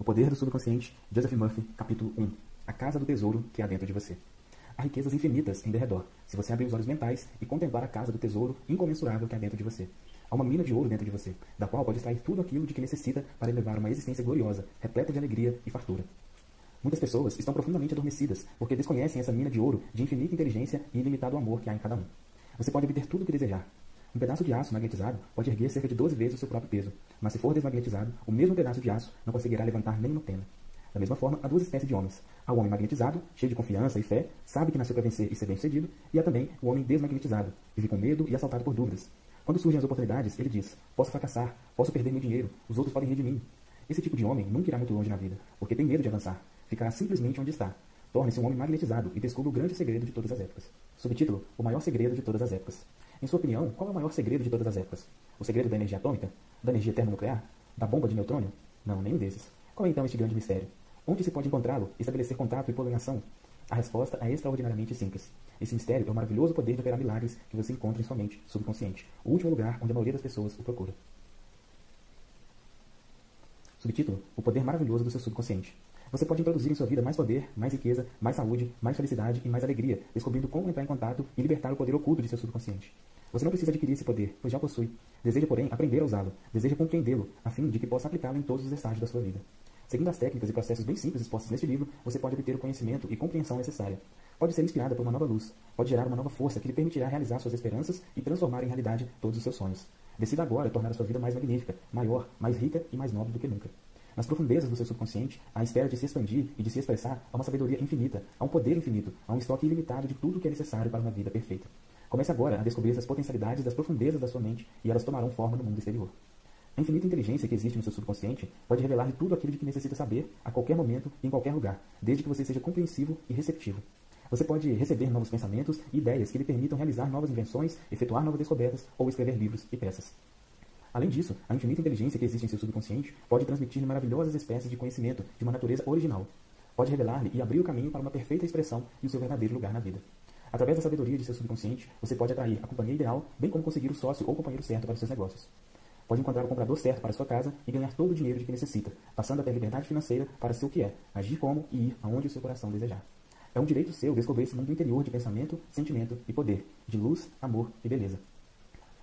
O Poder do Subconsciente, Joseph Murphy, capítulo 1. A Casa do Tesouro que há dentro de você. Há riquezas infinitas em derredor, se você abrir os olhos mentais e contemplar a casa do tesouro incomensurável que há dentro de você. Há uma mina de ouro dentro de você, da qual pode extrair tudo aquilo de que necessita para elevar uma existência gloriosa, repleta de alegria e fartura. Muitas pessoas estão profundamente adormecidas porque desconhecem essa mina de ouro de infinita inteligência e ilimitado amor que há em cada um. Você pode obter tudo o que desejar, um pedaço de aço magnetizado pode erguer cerca de 12 vezes o seu próprio peso, mas se for desmagnetizado, o mesmo pedaço de aço não conseguirá levantar nem uma pena. Da mesma forma, há duas espécies de homens. Há o homem magnetizado, cheio de confiança e fé, sabe que nasceu para vencer e ser bem-sucedido, e há também o homem desmagnetizado, vive com medo e assaltado por dúvidas. Quando surgem as oportunidades, ele diz: Posso fracassar, posso perder meu dinheiro, os outros podem rir de mim. Esse tipo de homem nunca irá muito longe na vida, porque tem medo de avançar. Ficará simplesmente onde está. Torne-se um homem magnetizado e descubra o grande segredo de todas as épocas. Subtítulo: O maior segredo de todas as épocas. Em sua opinião, qual é o maior segredo de todas as épocas? O segredo da energia atômica? Da energia termonuclear? Da bomba de neutrônio? Não, nenhum desses. Qual é então este grande mistério? Onde se pode encontrá-lo, estabelecer contato e polinação? A resposta é extraordinariamente simples. Esse mistério é o maravilhoso poder de operar milagres que você encontra em sua mente subconsciente, o último lugar onde a maioria das pessoas o procura. Subtítulo: O poder maravilhoso do seu subconsciente. Você pode introduzir em sua vida mais poder, mais riqueza, mais saúde, mais felicidade e mais alegria, descobrindo como entrar em contato e libertar o poder oculto de seu subconsciente. Você não precisa adquirir esse poder, pois já o possui. Deseja, porém, aprender a usá-lo. Deseja compreendê-lo, a fim de que possa aplicá-lo em todos os estágios da sua vida. Seguindo as técnicas e processos bem simples expostos neste livro, você pode obter o conhecimento e compreensão necessária. Pode ser inspirada por uma nova luz. Pode gerar uma nova força que lhe permitirá realizar suas esperanças e transformar em realidade todos os seus sonhos. Decida agora tornar a sua vida mais magnífica, maior, mais rica e mais nobre do que nunca. Nas profundezas do seu subconsciente, à espera de se expandir e de se expressar, há uma sabedoria infinita, há um poder infinito, há um estoque ilimitado de tudo o que é necessário para uma vida perfeita. Comece agora a descobrir essas potencialidades das profundezas da sua mente e elas tomarão forma no mundo exterior. A infinita inteligência que existe no seu subconsciente pode revelar-lhe tudo aquilo de que necessita saber a qualquer momento e em qualquer lugar, desde que você seja compreensivo e receptivo. Você pode receber novos pensamentos e ideias que lhe permitam realizar novas invenções, efetuar novas descobertas ou escrever livros e peças. Além disso, a infinita inteligência que existe em seu subconsciente pode transmitir-lhe maravilhosas espécies de conhecimento de uma natureza original. Pode revelar-lhe e abrir o caminho para uma perfeita expressão e o seu verdadeiro lugar na vida. Através da sabedoria de seu subconsciente, você pode atrair a companhia ideal, bem como conseguir o sócio ou companheiro certo para os seus negócios. Pode encontrar o comprador certo para sua casa e ganhar todo o dinheiro de que necessita, passando a liberdade financeira para ser o que é, agir como e ir aonde o seu coração desejar. É um direito seu descobrir esse mundo interior de pensamento, sentimento e poder, de luz, amor e beleza.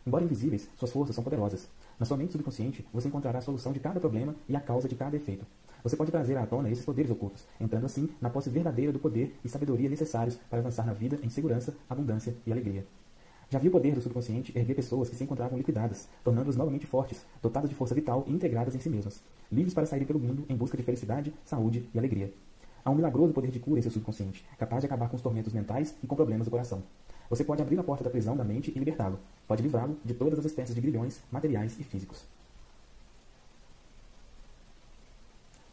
Embora invisíveis, suas forças são poderosas. Na sua mente subconsciente, você encontrará a solução de cada problema e a causa de cada efeito. Você pode trazer à tona esses poderes ocultos, entrando assim na posse verdadeira do poder e sabedoria necessários para avançar na vida em segurança, abundância e alegria. Já viu o poder do subconsciente erguer pessoas que se encontravam liquidadas, tornando-as novamente fortes, dotadas de força vital e integradas em si mesmas, livres para saírem pelo mundo em busca de felicidade, saúde e alegria. Há um milagroso poder de cura em seu subconsciente, capaz de acabar com os tormentos mentais e com problemas do coração. Você pode abrir a porta da prisão da mente e libertá-lo. Pode livrá-lo de todas as espécies de grilhões materiais e físicos.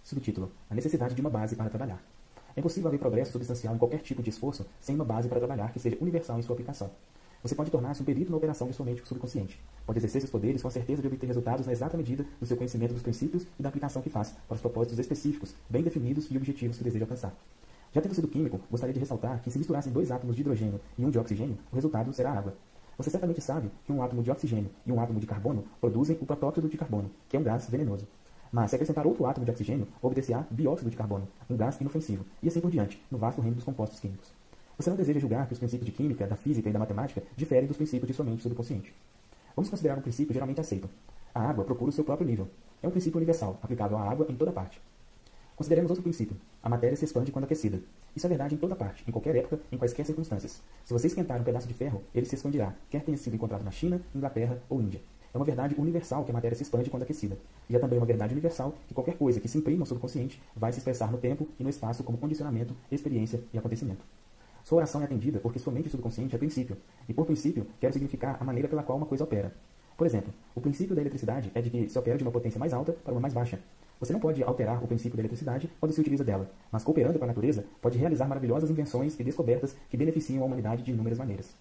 Subtítulo: A necessidade de uma base para trabalhar. É impossível haver progresso substancial em qualquer tipo de esforço sem uma base para trabalhar que seja universal em sua aplicação. Você pode tornar-se um perito na operação de sua mente subconsciente. Pode exercer seus poderes com a certeza de obter resultados na exata medida do seu conhecimento dos princípios e da aplicação que faz para os propósitos específicos, bem definidos e objetivos que deseja alcançar. Já tendo sido químico, gostaria de ressaltar que se misturassem dois átomos de hidrogênio e um de oxigênio, o resultado será água. Você certamente sabe que um átomo de oxigênio e um átomo de carbono produzem o protóxido de carbono, que é um gás venenoso. Mas se acrescentar outro átomo de oxigênio, obter-se-á dióxido de carbono, um gás inofensivo, e assim por diante, no vasto reino dos compostos químicos. Você não deseja julgar que os princípios de química, da física e da matemática diferem dos princípios de sua mente subconsciente. Vamos considerar um princípio geralmente aceito. A água procura o seu próprio nível. É um princípio universal, aplicável à água em toda parte. Consideremos outro princípio. A matéria se expande quando aquecida. Isso é verdade em toda parte, em qualquer época, em quaisquer circunstâncias. Se você esquentar um pedaço de ferro, ele se expandirá, quer tenha sido encontrado na China, Inglaterra ou Índia. É uma verdade universal que a matéria se expande quando aquecida. E é também uma verdade universal que qualquer coisa que se imprima no subconsciente vai se expressar no tempo e no espaço como condicionamento, experiência e acontecimento. Sua oração é atendida porque sua mente subconsciente é princípio, e por princípio quer significar a maneira pela qual uma coisa opera. Por exemplo, o princípio da eletricidade é de que se opera de uma potência mais alta para uma mais baixa, você não pode alterar o princípio da eletricidade quando se utiliza dela, mas cooperando com a natureza, pode realizar maravilhosas invenções e descobertas que beneficiam a humanidade de inúmeras maneiras.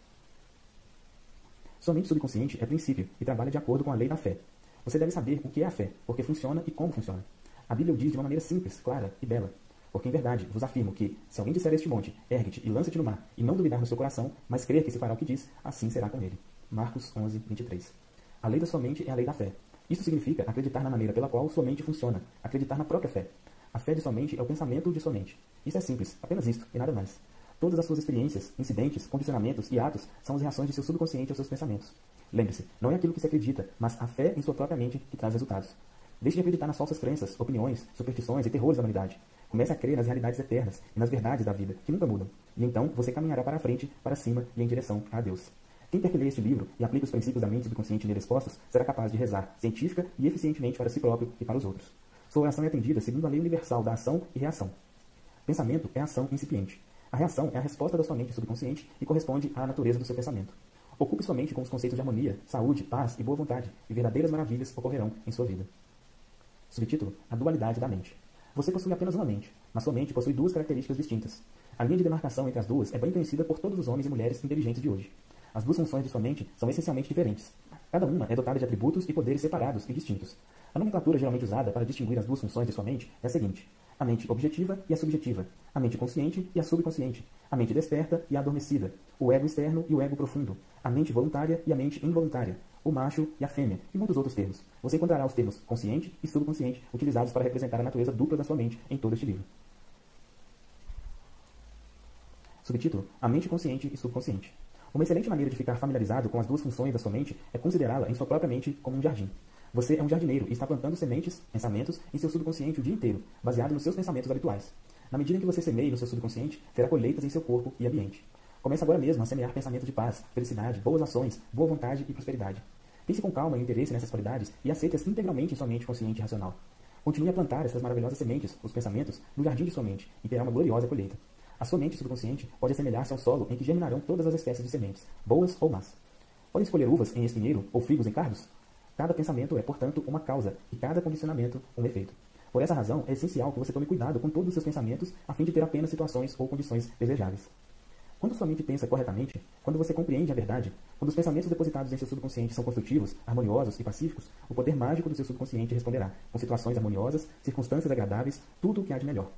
Somente subconsciente é princípio e trabalha de acordo com a lei da fé. Você deve saber o que é a fé, porque funciona e como funciona. A Bíblia o diz de uma maneira simples, clara e bela. Porque em verdade vos afirmo que, se alguém disser a este monte, ergue-te e lança-te no mar, e não duvidar no seu coração, mas crer que se fará o que diz, assim será com ele. Marcos 11, 23. A lei da sua mente é a lei da fé. Isso significa acreditar na maneira pela qual sua mente funciona, acreditar na própria fé. A fé de sua mente é o pensamento de sua mente. Isso é simples, apenas isto, e nada mais. Todas as suas experiências, incidentes, condicionamentos e atos são as reações de seu subconsciente aos seus pensamentos. Lembre-se, não é aquilo que se acredita, mas a fé em sua própria mente que traz resultados. Deixe de acreditar nas falsas crenças, opiniões, superstições e terrores da humanidade. Comece a crer nas realidades eternas e nas verdades da vida, que nunca mudam. E então você caminhará para a frente, para cima e em direção a Deus. Quem leia este livro e aplique os princípios da mente subconsciente nele expostos, será capaz de rezar científica e eficientemente para si próprio e para os outros. Sua oração é atendida segundo a lei universal da ação e reação. Pensamento é ação incipiente. A reação é a resposta da sua mente subconsciente e corresponde à natureza do seu pensamento. Ocupe sua mente com os conceitos de harmonia, saúde, paz e boa vontade, e verdadeiras maravilhas ocorrerão em sua vida. Subtítulo: A dualidade da mente. Você possui apenas uma mente, mas sua mente possui duas características distintas. A linha de demarcação entre as duas é bem conhecida por todos os homens e mulheres inteligentes de hoje. As duas funções de sua mente são essencialmente diferentes. Cada uma é dotada de atributos e poderes separados e distintos. A nomenclatura geralmente usada para distinguir as duas funções de sua mente é a seguinte: a mente objetiva e a subjetiva, a mente consciente e a subconsciente, a mente desperta e a adormecida, o ego externo e o ego profundo, a mente voluntária e a mente involuntária, o macho e a fêmea, e muitos outros termos. Você encontrará os termos consciente e subconsciente utilizados para representar a natureza dupla da sua mente em todo este livro. Subtítulo: A mente consciente e subconsciente. Uma excelente maneira de ficar familiarizado com as duas funções da sua mente é considerá-la em sua própria mente como um jardim. Você é um jardineiro e está plantando sementes, pensamentos, em seu subconsciente o dia inteiro, baseado nos seus pensamentos habituais. Na medida em que você semeia no seu subconsciente, terá colheitas em seu corpo e ambiente. Comece agora mesmo a semear pensamentos de paz, felicidade, boas ações, boa vontade e prosperidade. Pense com calma e interesse nessas qualidades e aceite-as integralmente em sua mente consciente e racional. Continue a plantar essas maravilhosas sementes, os pensamentos, no jardim de sua mente e terá uma gloriosa colheita. A sua mente subconsciente pode assemelhar-se ao solo em que germinarão todas as espécies de sementes, boas ou más. Pode escolher uvas em espinheiro ou figos em cardos? Cada pensamento é, portanto, uma causa e cada condicionamento um efeito. Por essa razão, é essencial que você tome cuidado com todos os seus pensamentos a fim de ter apenas situações ou condições desejáveis. Quando sua mente pensa corretamente, quando você compreende a verdade, quando os pensamentos depositados em seu subconsciente são construtivos, harmoniosos e pacíficos, o poder mágico do seu subconsciente responderá, com situações harmoniosas, circunstâncias agradáveis, tudo o que há de melhor.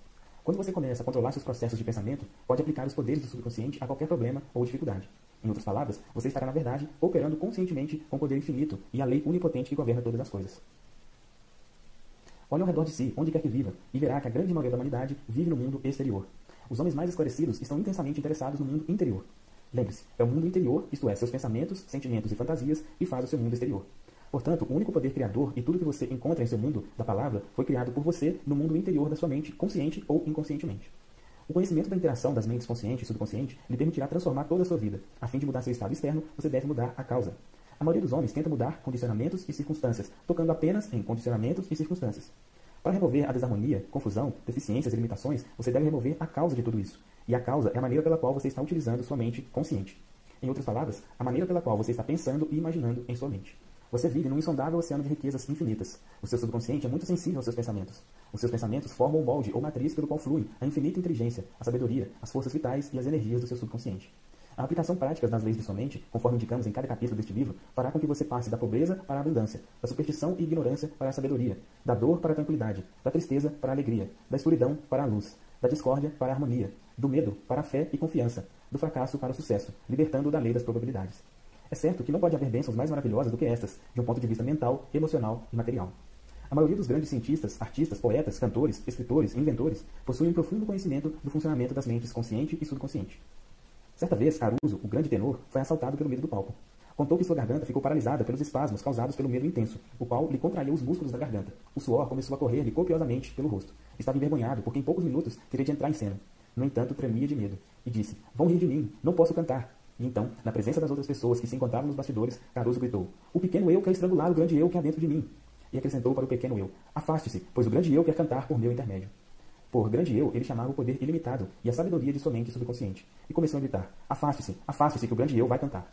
Quando você começa a controlar seus processos de pensamento, pode aplicar os poderes do subconsciente a qualquer problema ou dificuldade. Em outras palavras, você estará, na verdade, operando conscientemente com o poder infinito e a lei onipotente que governa todas as coisas. Olhe ao redor de si, onde quer que viva, e verá que a grande maioria da humanidade vive no mundo exterior. Os homens mais esclarecidos estão intensamente interessados no mundo interior. Lembre-se, é o mundo interior, isto é, seus pensamentos, sentimentos e fantasias, que faz o seu mundo exterior. Portanto, o único poder criador e tudo que você encontra em seu mundo da palavra foi criado por você no mundo interior da sua mente, consciente ou inconscientemente. O conhecimento da interação das mentes consciente e subconsciente lhe permitirá transformar toda a sua vida. A fim de mudar seu estado externo, você deve mudar a causa. A maioria dos homens tenta mudar condicionamentos e circunstâncias, tocando apenas em condicionamentos e circunstâncias. Para remover a desarmonia, confusão, deficiências e limitações, você deve remover a causa de tudo isso. E a causa é a maneira pela qual você está utilizando sua mente consciente. Em outras palavras, a maneira pela qual você está pensando e imaginando em sua mente. Você vive num insondável oceano de riquezas infinitas. O seu subconsciente é muito sensível aos seus pensamentos. Os seus pensamentos formam o molde ou matriz pelo qual flui a infinita inteligência, a sabedoria, as forças vitais e as energias do seu subconsciente. A aplicação prática das leis de sua mente, conforme indicamos em cada capítulo deste livro, fará com que você passe da pobreza para a abundância, da superstição e ignorância para a sabedoria, da dor para a tranquilidade, da tristeza para a alegria, da escuridão para a luz, da discórdia para a harmonia, do medo para a fé e confiança, do fracasso para o sucesso, libertando da lei das probabilidades. É certo que não pode haver bênçãos mais maravilhosas do que estas, de um ponto de vista mental, emocional e material. A maioria dos grandes cientistas, artistas, poetas, cantores, escritores inventores possuem um profundo conhecimento do funcionamento das mentes consciente e subconsciente. Certa vez, Caruso, o grande tenor, foi assaltado pelo medo do palco. Contou que sua garganta ficou paralisada pelos espasmos causados pelo medo intenso, o qual lhe contraiu os músculos da garganta. O suor começou a correr-lhe copiosamente pelo rosto. Estava envergonhado, porque em poucos minutos teria de entrar em cena. No entanto, tremia de medo, e disse, vão rir de mim, não posso cantar. Então, na presença das outras pessoas que se encontravam nos bastidores, Caruso gritou: O pequeno eu quer estrangular o grande eu que há dentro de mim. E acrescentou para o pequeno eu: Afaste-se, pois o grande eu quer cantar por meu intermédio. Por grande eu, ele chamava o poder ilimitado e a sabedoria de sua mente subconsciente. E começou a gritar: Afaste-se, afaste-se, que o grande eu vai cantar.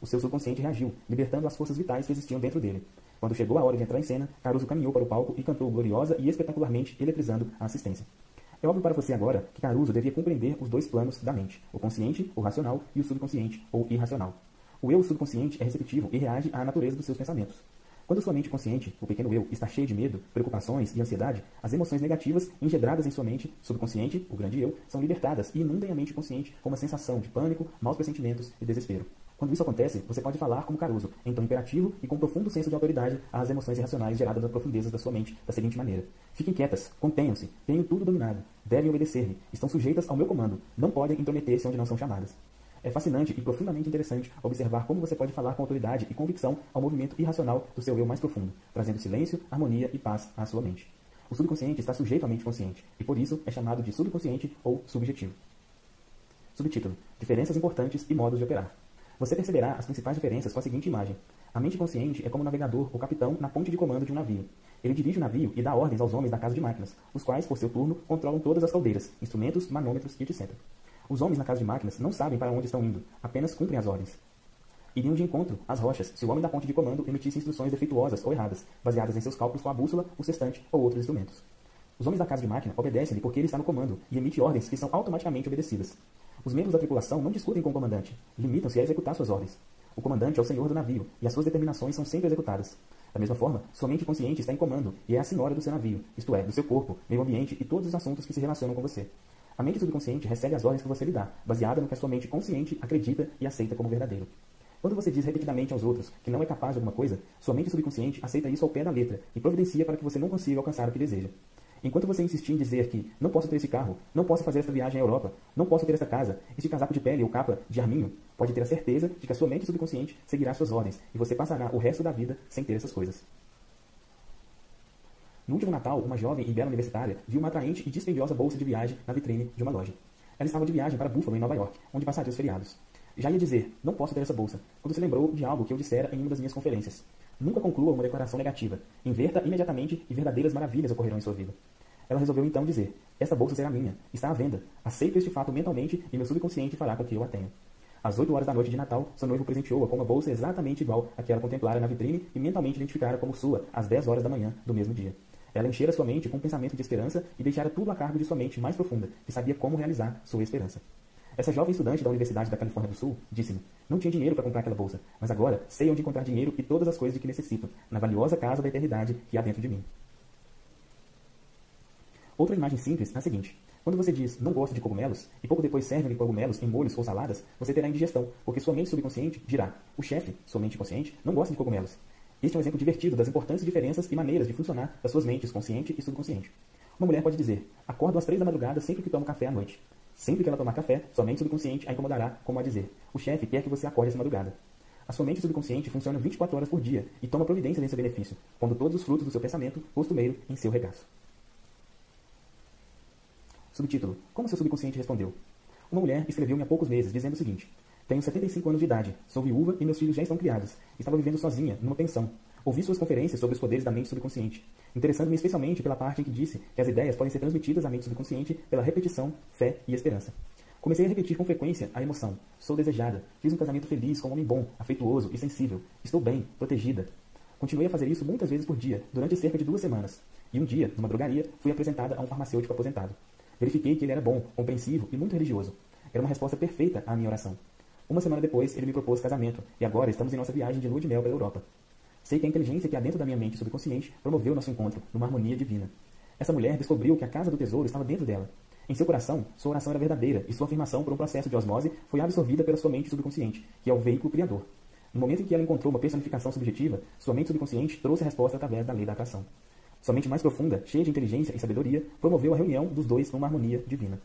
O seu subconsciente reagiu, libertando as forças vitais que existiam dentro dele. Quando chegou a hora de entrar em cena, Caruso caminhou para o palco e cantou gloriosa e espetacularmente, eletrizando a assistência. É óbvio para você agora que Caruso devia compreender os dois planos da mente, o consciente, o racional, e o subconsciente, ou irracional. O eu subconsciente é receptivo e reage à natureza dos seus pensamentos. Quando sua mente consciente, o pequeno eu, está cheio de medo, preocupações e ansiedade, as emoções negativas engedradas em sua mente subconsciente, o grande eu, são libertadas e inundem a mente consciente com uma sensação de pânico, maus pressentimentos e desespero. Quando isso acontece, você pode falar como Caruso, em tom imperativo e com profundo senso de autoridade às emoções irracionais geradas das profundezas da sua mente da seguinte maneira: Fiquem quietas, contenham-se, tenho tudo dominado, devem obedecer-me, estão sujeitas ao meu comando, não podem intrometer-se onde não são chamadas. É fascinante e profundamente interessante observar como você pode falar com autoridade e convicção ao movimento irracional do seu eu mais profundo, trazendo silêncio, harmonia e paz à sua mente. O subconsciente está sujeito à mente consciente, e por isso é chamado de subconsciente ou subjetivo. Subtítulo: Diferenças importantes e modos de operar. Você perceberá as principais diferenças com a seguinte imagem. A mente consciente é como o navegador ou capitão na ponte de comando de um navio. Ele dirige o navio e dá ordens aos homens da casa de máquinas, os quais, por seu turno, controlam todas as caldeiras, instrumentos, manômetros e etc. Os homens na casa de máquinas não sabem para onde estão indo, apenas cumprem as ordens. Iriam de encontro às rochas se o homem da ponte de comando emitisse instruções defeituosas ou erradas, baseadas em seus cálculos com a bússola, o sextante ou outros instrumentos. Os homens da casa de máquina obedecem-lhe porque ele está no comando e emite ordens que são automaticamente obedecidas. Os membros da tripulação não discutem com o comandante, limitam-se a executar suas ordens. O comandante é o senhor do navio, e as suas determinações são sempre executadas. Da mesma forma, sua mente consciente está em comando e é a senhora do seu navio, isto é, do seu corpo, meio ambiente e todos os assuntos que se relacionam com você. A mente subconsciente recebe as ordens que você lhe dá, baseada no que a sua mente consciente acredita e aceita como verdadeiro. Quando você diz repetidamente aos outros que não é capaz de alguma coisa, sua mente subconsciente aceita isso ao pé da letra e providencia para que você não consiga alcançar o que deseja. Enquanto você insistir em dizer que não posso ter esse carro, não posso fazer essa viagem à Europa, não posso ter essa casa, este casaco de pele ou capa de arminho, pode ter a certeza de que a sua mente subconsciente seguirá suas ordens e você passará o resto da vida sem ter essas coisas. No último Natal, uma jovem e bela universitária viu uma atraente e dispendiosa bolsa de viagem na vitrine de uma loja. Ela estava de viagem para Buffalo, em Nova York, onde passaria os feriados. Já ia dizer, não posso ter essa bolsa, quando se lembrou de algo que eu dissera em uma das minhas conferências. Nunca conclua uma declaração negativa. Inverta imediatamente e verdadeiras maravilhas ocorrerão em sua vida. Ela resolveu então dizer: Esta bolsa será minha, está à venda. Aceito este fato mentalmente e meu subconsciente fará com que eu a tenha. Às 8 horas da noite de Natal, seu noivo presenteou-a com uma bolsa exatamente igual à que ela contemplara na vitrine e mentalmente identificara como sua às 10 horas da manhã do mesmo dia. Ela enchera sua mente com um pensamento de esperança e deixara tudo a cargo de sua mente mais profunda, que sabia como realizar sua esperança. Essa jovem estudante da Universidade da Califórnia do Sul disse-me: Não tinha dinheiro para comprar aquela bolsa, mas agora sei onde encontrar dinheiro e todas as coisas de que necessito, na valiosa casa da eternidade que há dentro de mim. Outra imagem simples é a seguinte. Quando você diz não gosto de cogumelos e pouco depois serve cogumelos em molhos ou saladas, você terá indigestão, porque sua mente subconsciente dirá: o chefe, sua mente consciente, não gosta de cogumelos. Este é um exemplo divertido das importantes diferenças e maneiras de funcionar das suas mentes consciente e subconsciente. Uma mulher pode dizer: acordo às três da madrugada sempre que tomo café à noite. Sempre que ela tomar café, sua mente subconsciente a incomodará, como a dizer: o chefe quer que você acorde essa madrugada. A sua mente subconsciente funciona 24 horas por dia e toma providência nesse benefício, pondo todos os frutos do seu pensamento costumeiro em seu regaço. Subtítulo: Como seu subconsciente respondeu? Uma mulher escreveu-me há poucos meses, dizendo o seguinte: Tenho 75 anos de idade, sou viúva e meus filhos já estão criados. Estava vivendo sozinha, numa pensão. Ouvi suas conferências sobre os poderes da mente subconsciente, interessando-me especialmente pela parte em que disse que as ideias podem ser transmitidas à mente subconsciente pela repetição, fé e esperança. Comecei a repetir com frequência a emoção. Sou desejada. Fiz um casamento feliz com um homem bom, afeituoso e sensível. Estou bem, protegida. Continuei a fazer isso muitas vezes por dia, durante cerca de duas semanas. E um dia, numa drogaria, fui apresentada a um farmacêutico aposentado. Verifiquei que ele era bom, compreensivo e muito religioso. Era uma resposta perfeita à minha oração. Uma semana depois, ele me propôs casamento, e agora estamos em nossa viagem de lua de mel pela Europa. Sei que a inteligência que há dentro da minha mente subconsciente promoveu nosso encontro numa harmonia divina. Essa mulher descobriu que a casa do tesouro estava dentro dela. Em seu coração, sua oração era verdadeira e sua afirmação, por um processo de osmose, foi absorvida pela sua mente subconsciente, que é o veículo criador. No momento em que ela encontrou uma personificação subjetiva, sua mente subconsciente trouxe a resposta através da lei da atração. Sua mente mais profunda, cheia de inteligência e sabedoria, promoveu a reunião dos dois numa harmonia divina.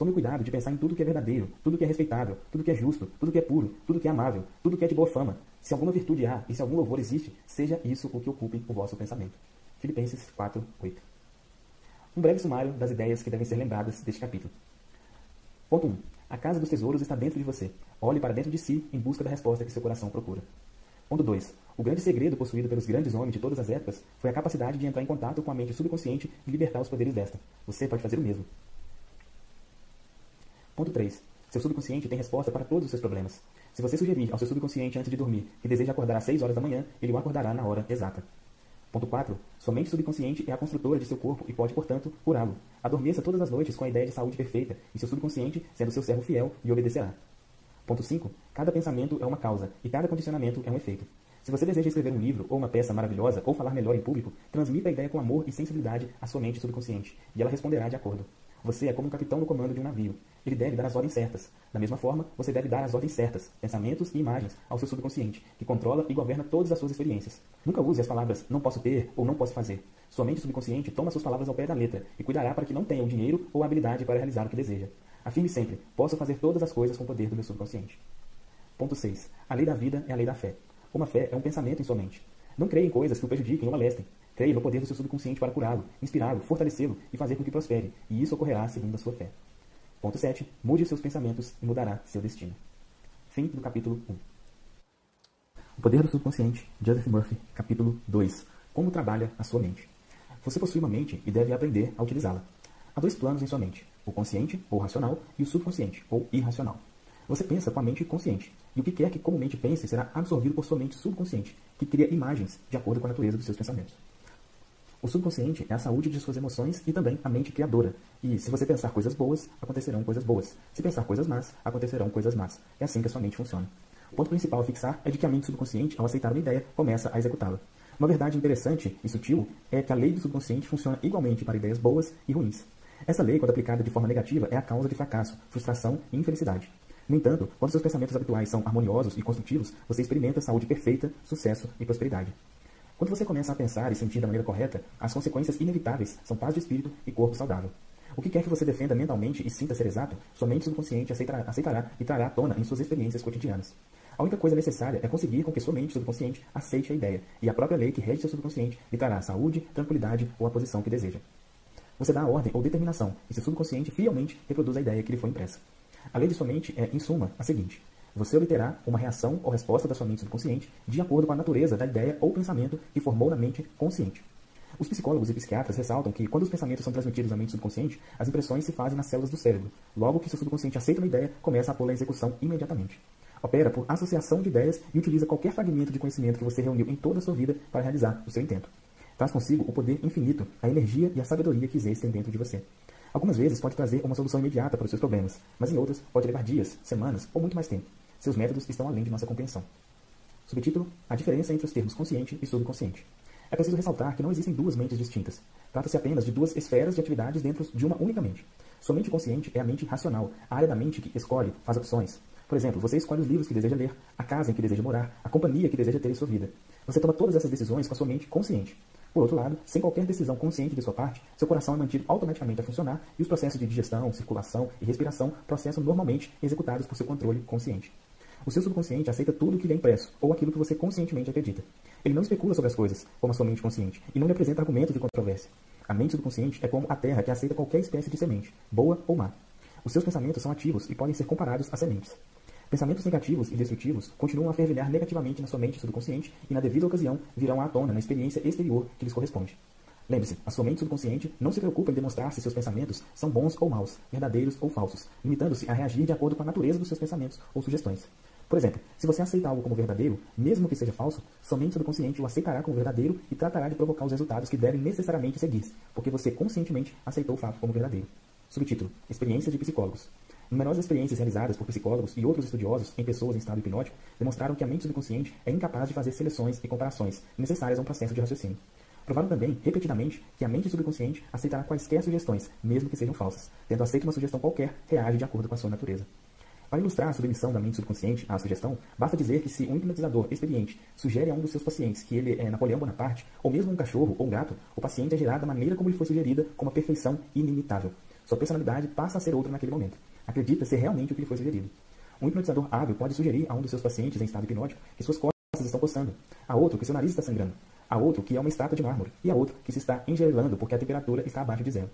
Tome cuidado de pensar em tudo que é verdadeiro, tudo que é respeitável, tudo que é justo, tudo que é puro, tudo que é amável, tudo que é de boa fama. Se alguma virtude há e se algum louvor existe, seja isso o que ocupe o vosso pensamento. Filipenses 4, 8. Um breve sumário das ideias que devem ser lembradas deste capítulo. Ponto 1. A casa dos tesouros está dentro de você. Olhe para dentro de si em busca da resposta que seu coração procura. Ponto 2. O grande segredo possuído pelos grandes homens de todas as épocas foi a capacidade de entrar em contato com a mente subconsciente e libertar os poderes desta. Você pode fazer o mesmo. Ponto 3. Seu subconsciente tem resposta para todos os seus problemas. Se você sugerir ao seu subconsciente antes de dormir que deseja acordar às 6 horas da manhã, ele o acordará na hora exata. Ponto 4. Sua mente subconsciente é a construtora de seu corpo e pode, portanto, curá-lo. Adormeça todas as noites com a ideia de saúde perfeita e seu subconsciente, sendo seu servo fiel, lhe obedecerá. Ponto 5. Cada pensamento é uma causa e cada condicionamento é um efeito. Se você deseja escrever um livro ou uma peça maravilhosa ou falar melhor em público, transmita a ideia com amor e sensibilidade à sua mente subconsciente, e ela responderá de acordo. Você é como um capitão no comando de um navio. Ele deve dar as ordens certas. Da mesma forma, você deve dar as ordens certas, pensamentos e imagens, ao seu subconsciente, que controla e governa todas as suas experiências. Nunca use as palavras não posso ter ou não posso fazer. Sua mente subconsciente toma suas palavras ao pé da letra e cuidará para que não tenha o dinheiro ou a habilidade para realizar o que deseja. Afirme sempre: posso fazer todas as coisas com o poder do meu subconsciente. Ponto 6. A lei da vida é a lei da fé. Uma fé é um pensamento em sua mente. Não creia em coisas que o prejudiquem ou molestem. Creia no poder do seu subconsciente para curá-lo, inspirá-lo, fortalecê-lo e fazer com que prospere, e isso ocorrerá segundo a sua fé. Ponto 7. Mude seus pensamentos e mudará seu destino. Fim do capítulo 1. O poder do subconsciente, Joseph Murphy, capítulo 2. Como trabalha a sua mente. Você possui uma mente e deve aprender a utilizá-la. Há dois planos em sua mente: o consciente, ou racional, e o subconsciente, ou irracional. Você pensa com a mente consciente, e o que quer que comumente pense será absorvido por sua mente subconsciente, que cria imagens de acordo com a natureza dos seus pensamentos. O subconsciente é a saúde de suas emoções e também a mente criadora. E se você pensar coisas boas, acontecerão coisas boas. Se pensar coisas más, acontecerão coisas más. É assim que a sua mente funciona. O ponto principal a fixar é de que a mente subconsciente, ao aceitar uma ideia, começa a executá-la. Uma verdade interessante e sutil é que a lei do subconsciente funciona igualmente para ideias boas e ruins. Essa lei, quando aplicada de forma negativa, é a causa de fracasso, frustração e infelicidade. No entanto, quando seus pensamentos habituais são harmoniosos e construtivos, você experimenta saúde perfeita, sucesso e prosperidade. Quando você começa a pensar e sentir da maneira correta, as consequências inevitáveis são paz de espírito e corpo saudável. O que quer que você defenda mentalmente e sinta ser exato, sua mente subconsciente aceitará, aceitará e trará à tona em suas experiências cotidianas. A única coisa necessária é conseguir com que sua mente subconsciente aceite a ideia, e a própria lei que rege seu subconsciente lhe trará saúde, tranquilidade ou a posição que deseja. Você dá a ordem ou determinação, e seu subconsciente fielmente reproduz a ideia que lhe foi impressa. A lei de sua mente é, em suma, a seguinte: você obterá uma reação ou resposta da sua mente subconsciente de acordo com a natureza da ideia ou pensamento que formou na mente consciente. Os psicólogos e psiquiatras ressaltam que, quando os pensamentos são transmitidos à mente subconsciente, as impressões se fazem nas células do cérebro. Logo que seu subconsciente aceita uma ideia, começa a pô-la em execução imediatamente. Opera por associação de ideias e utiliza qualquer fragmento de conhecimento que você reuniu em toda a sua vida para realizar o seu intento. Traz consigo o poder infinito, a energia e a sabedoria que existem dentro de você. Algumas vezes pode trazer uma solução imediata para os seus problemas, mas em outras pode levar dias, semanas ou muito mais tempo. Seus métodos estão além de nossa compreensão. Subtítulo: A diferença entre os termos consciente e subconsciente. É preciso ressaltar que não existem duas mentes distintas. Trata-se apenas de duas esferas de atividades dentro de uma única mente. Sua mente consciente é a mente racional, a área da mente que escolhe, faz opções. Por exemplo, você escolhe os livros que deseja ler, a casa em que deseja morar, a companhia que deseja ter em sua vida. Você toma todas essas decisões com a sua mente consciente. Por outro lado, sem qualquer decisão consciente de sua parte, seu coração é mantido automaticamente a funcionar e os processos de digestão, circulação e respiração processam normalmente executados por seu controle consciente. O seu subconsciente aceita tudo o que lhe é impresso, ou aquilo que você conscientemente acredita. Ele não especula sobre as coisas, como a sua mente consciente, e não lhe apresenta argumentos de controvérsia. A mente subconsciente é como a terra que aceita qualquer espécie de semente, boa ou má. Os seus pensamentos são ativos e podem ser comparados a sementes. Pensamentos negativos e destrutivos continuam a fervilhar negativamente na sua mente subconsciente e, na devida ocasião, virão à tona na experiência exterior que lhes corresponde. Lembre-se, a sua mente subconsciente não se preocupa em demonstrar se seus pensamentos são bons ou maus, verdadeiros ou falsos, limitando-se a reagir de acordo com a natureza dos seus pensamentos ou sugestões. Por exemplo, se você aceita algo como verdadeiro, mesmo que seja falso, sua mente subconsciente o aceitará como verdadeiro e tratará de provocar os resultados que devem necessariamente seguir-se, porque você conscientemente aceitou o fato como verdadeiro. Subtítulo: Experiências de psicólogos. Numerosas experiências realizadas por psicólogos e outros estudiosos em pessoas em estado hipnótico demonstraram que a mente subconsciente é incapaz de fazer seleções e comparações necessárias a um processo de raciocínio. Provaram também, repetidamente, que a mente subconsciente aceitará quaisquer sugestões, mesmo que sejam falsas. Tendo aceito uma sugestão qualquer, reage de acordo com a sua natureza. Para ilustrar a submissão da mente subconsciente à sugestão, basta dizer que se um hipnotizador experiente sugere a um dos seus pacientes que ele é Napoleão Bonaparte, ou mesmo um cachorro ou um gato, o paciente gerado da maneira como lhe foi sugerida, com uma perfeição inimitável. Sua personalidade passa a ser outra naquele momento. Acredita ser realmente o que lhe foi sugerido. Um hipnotizador hábil pode sugerir a um dos seus pacientes em estado hipnótico que suas costas estão coçando, a outro que seu nariz está sangrando, a outro que é uma estátua de mármore, e a outro que se está engelando porque a temperatura está abaixo de zero.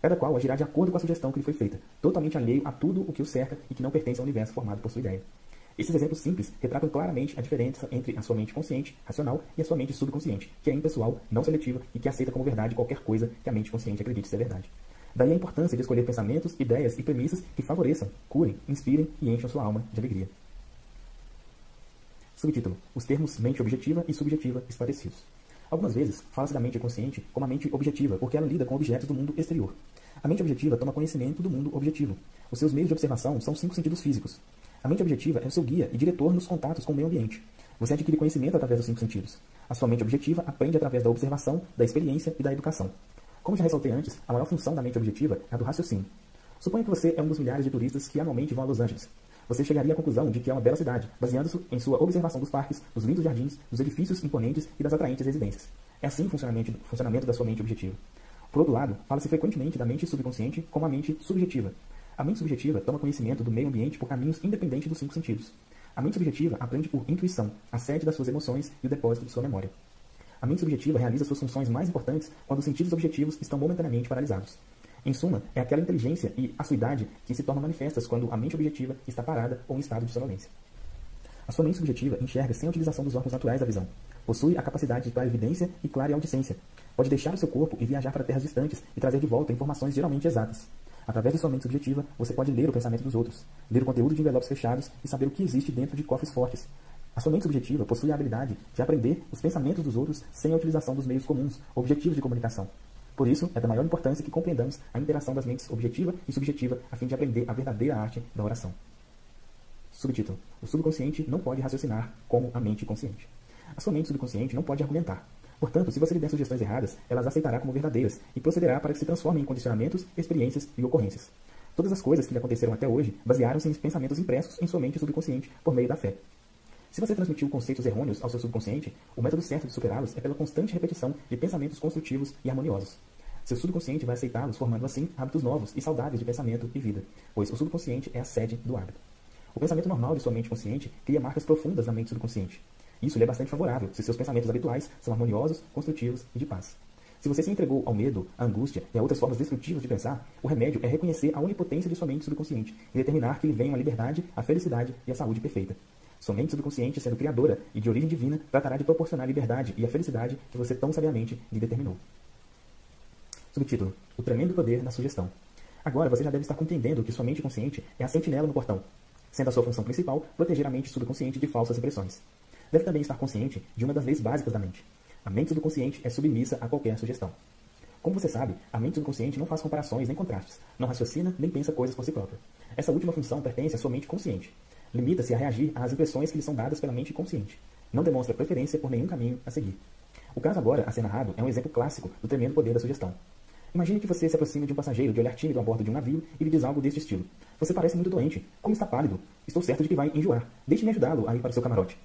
Cada qual agirá de acordo com a sugestão que lhe foi feita, totalmente alheio a tudo o que o cerca e que não pertence ao universo formado por sua ideia. Esses exemplos simples retratam claramente a diferença entre a sua mente consciente, racional, e a sua mente subconsciente, que é impessoal, não seletiva e que aceita como verdade qualquer coisa que a mente consciente acredite ser verdade. Daí a importância de escolher pensamentos, ideias e premissas que favoreçam, curem, inspirem e encham sua alma de alegria. Subtítulo: Os termos mente objetiva e subjetiva esclarecidos. Algumas vezes, fala-se da mente consciente como a mente objetiva, porque ela lida com objetos do mundo exterior. A mente objetiva toma conhecimento do mundo objetivo. Os seus meios de observação são cinco sentidos físicos. A mente objetiva é o seu guia e diretor nos contatos com o meio ambiente. Você adquire conhecimento através dos cinco sentidos. A sua mente objetiva aprende através da observação, da experiência e da educação. Como já ressaltei antes, a maior função da mente objetiva é a do raciocínio. Suponha que você é um dos milhares de turistas que anualmente vão a Los Angeles. Você chegaria à conclusão de que é uma bela cidade, baseando-se em sua observação dos parques, dos lindos jardins, dos edifícios imponentes e das atraentes residências. É assim o funcionamento, funcionamento da sua mente objetiva. Por outro lado, fala-se frequentemente da mente subconsciente como a mente subjetiva. A mente subjetiva toma conhecimento do meio ambiente por caminhos independentes dos cinco sentidos. A mente subjetiva aprende por intuição, a sede das suas emoções e o depósito de sua memória. A mente subjetiva realiza suas funções mais importantes quando os sentidos objetivos estão momentaneamente paralisados. Em suma, é aquela inteligência e acuidade que se tornam manifestas quando a mente objetiva está parada ou em estado de sonolência. A sua mente subjetiva enxerga sem a utilização dos órgãos naturais da visão. Possui a capacidade de clarividência e clareaudiência. Pode deixar o seu corpo e viajar para terras distantes e trazer de volta informações geralmente exatas. Através de sua mente subjetiva, você pode ler o pensamento dos outros, ler o conteúdo de envelopes fechados e saber o que existe dentro de cofres fortes. A sua mente subjetiva possui a habilidade de aprender os pensamentos dos outros sem a utilização dos meios comuns, objetivos de comunicação. Por isso, é da maior importância que compreendamos a interação das mentes objetiva e subjetiva a fim de aprender a verdadeira arte da oração. Subtítulo: O subconsciente não pode raciocinar como a mente consciente. A sua mente subconsciente não pode argumentar. Portanto, se você lhe der sugestões erradas, ela as aceitará como verdadeiras e procederá para que se transformem em condicionamentos, experiências e ocorrências. Todas as coisas que lhe aconteceram até hoje basearam-se em pensamentos impressos em sua mente subconsciente por meio da fé. Se você transmitiu conceitos errôneos ao seu subconsciente, o método certo de superá-los é pela constante repetição de pensamentos construtivos e harmoniosos. Seu subconsciente vai aceitá-los, formando assim hábitos novos e saudáveis de pensamento e vida, pois o subconsciente é a sede do hábito. O pensamento normal de sua mente consciente cria marcas profundas na mente subconsciente. Isso lhe é bastante favorável se seus pensamentos habituais são harmoniosos, construtivos e de paz. Se você se entregou ao medo, à angústia e a outras formas destrutivas de pensar, o remédio é reconhecer a onipotência de sua mente subconsciente e determinar que lhe venham a liberdade, a felicidade e a saúde perfeita. Somente subconsciente, sendo criadora e de origem divina, tratará de proporcionar a liberdade e a felicidade que você tão sabiamente lhe determinou. Subtítulo: O tremendo poder da sugestão. Agora você já deve estar compreendendo que sua mente consciente é a sentinela no portão, sendo a sua função principal proteger a mente subconsciente de falsas impressões. Deve também estar consciente de uma das leis básicas da mente. A mente subconsciente é submissa a qualquer sugestão. Como você sabe, a mente subconsciente não faz comparações nem contrastes, não raciocina nem pensa coisas por si própria. Essa última função pertence à sua mente consciente, Limita-se a reagir às impressões que lhe são dadas pela mente consciente. Não demonstra preferência por nenhum caminho a seguir. O caso agora a ser narrado é um exemplo clássico do tremendo poder da sugestão. Imagine que você se aproxima de um passageiro de olhar tímido a bordo de um navio e lhe diz algo deste estilo. Você parece muito doente. Como está pálido? Estou certo de que vai enjoar. Deixe-me ajudá-lo a ir para o seu camarote.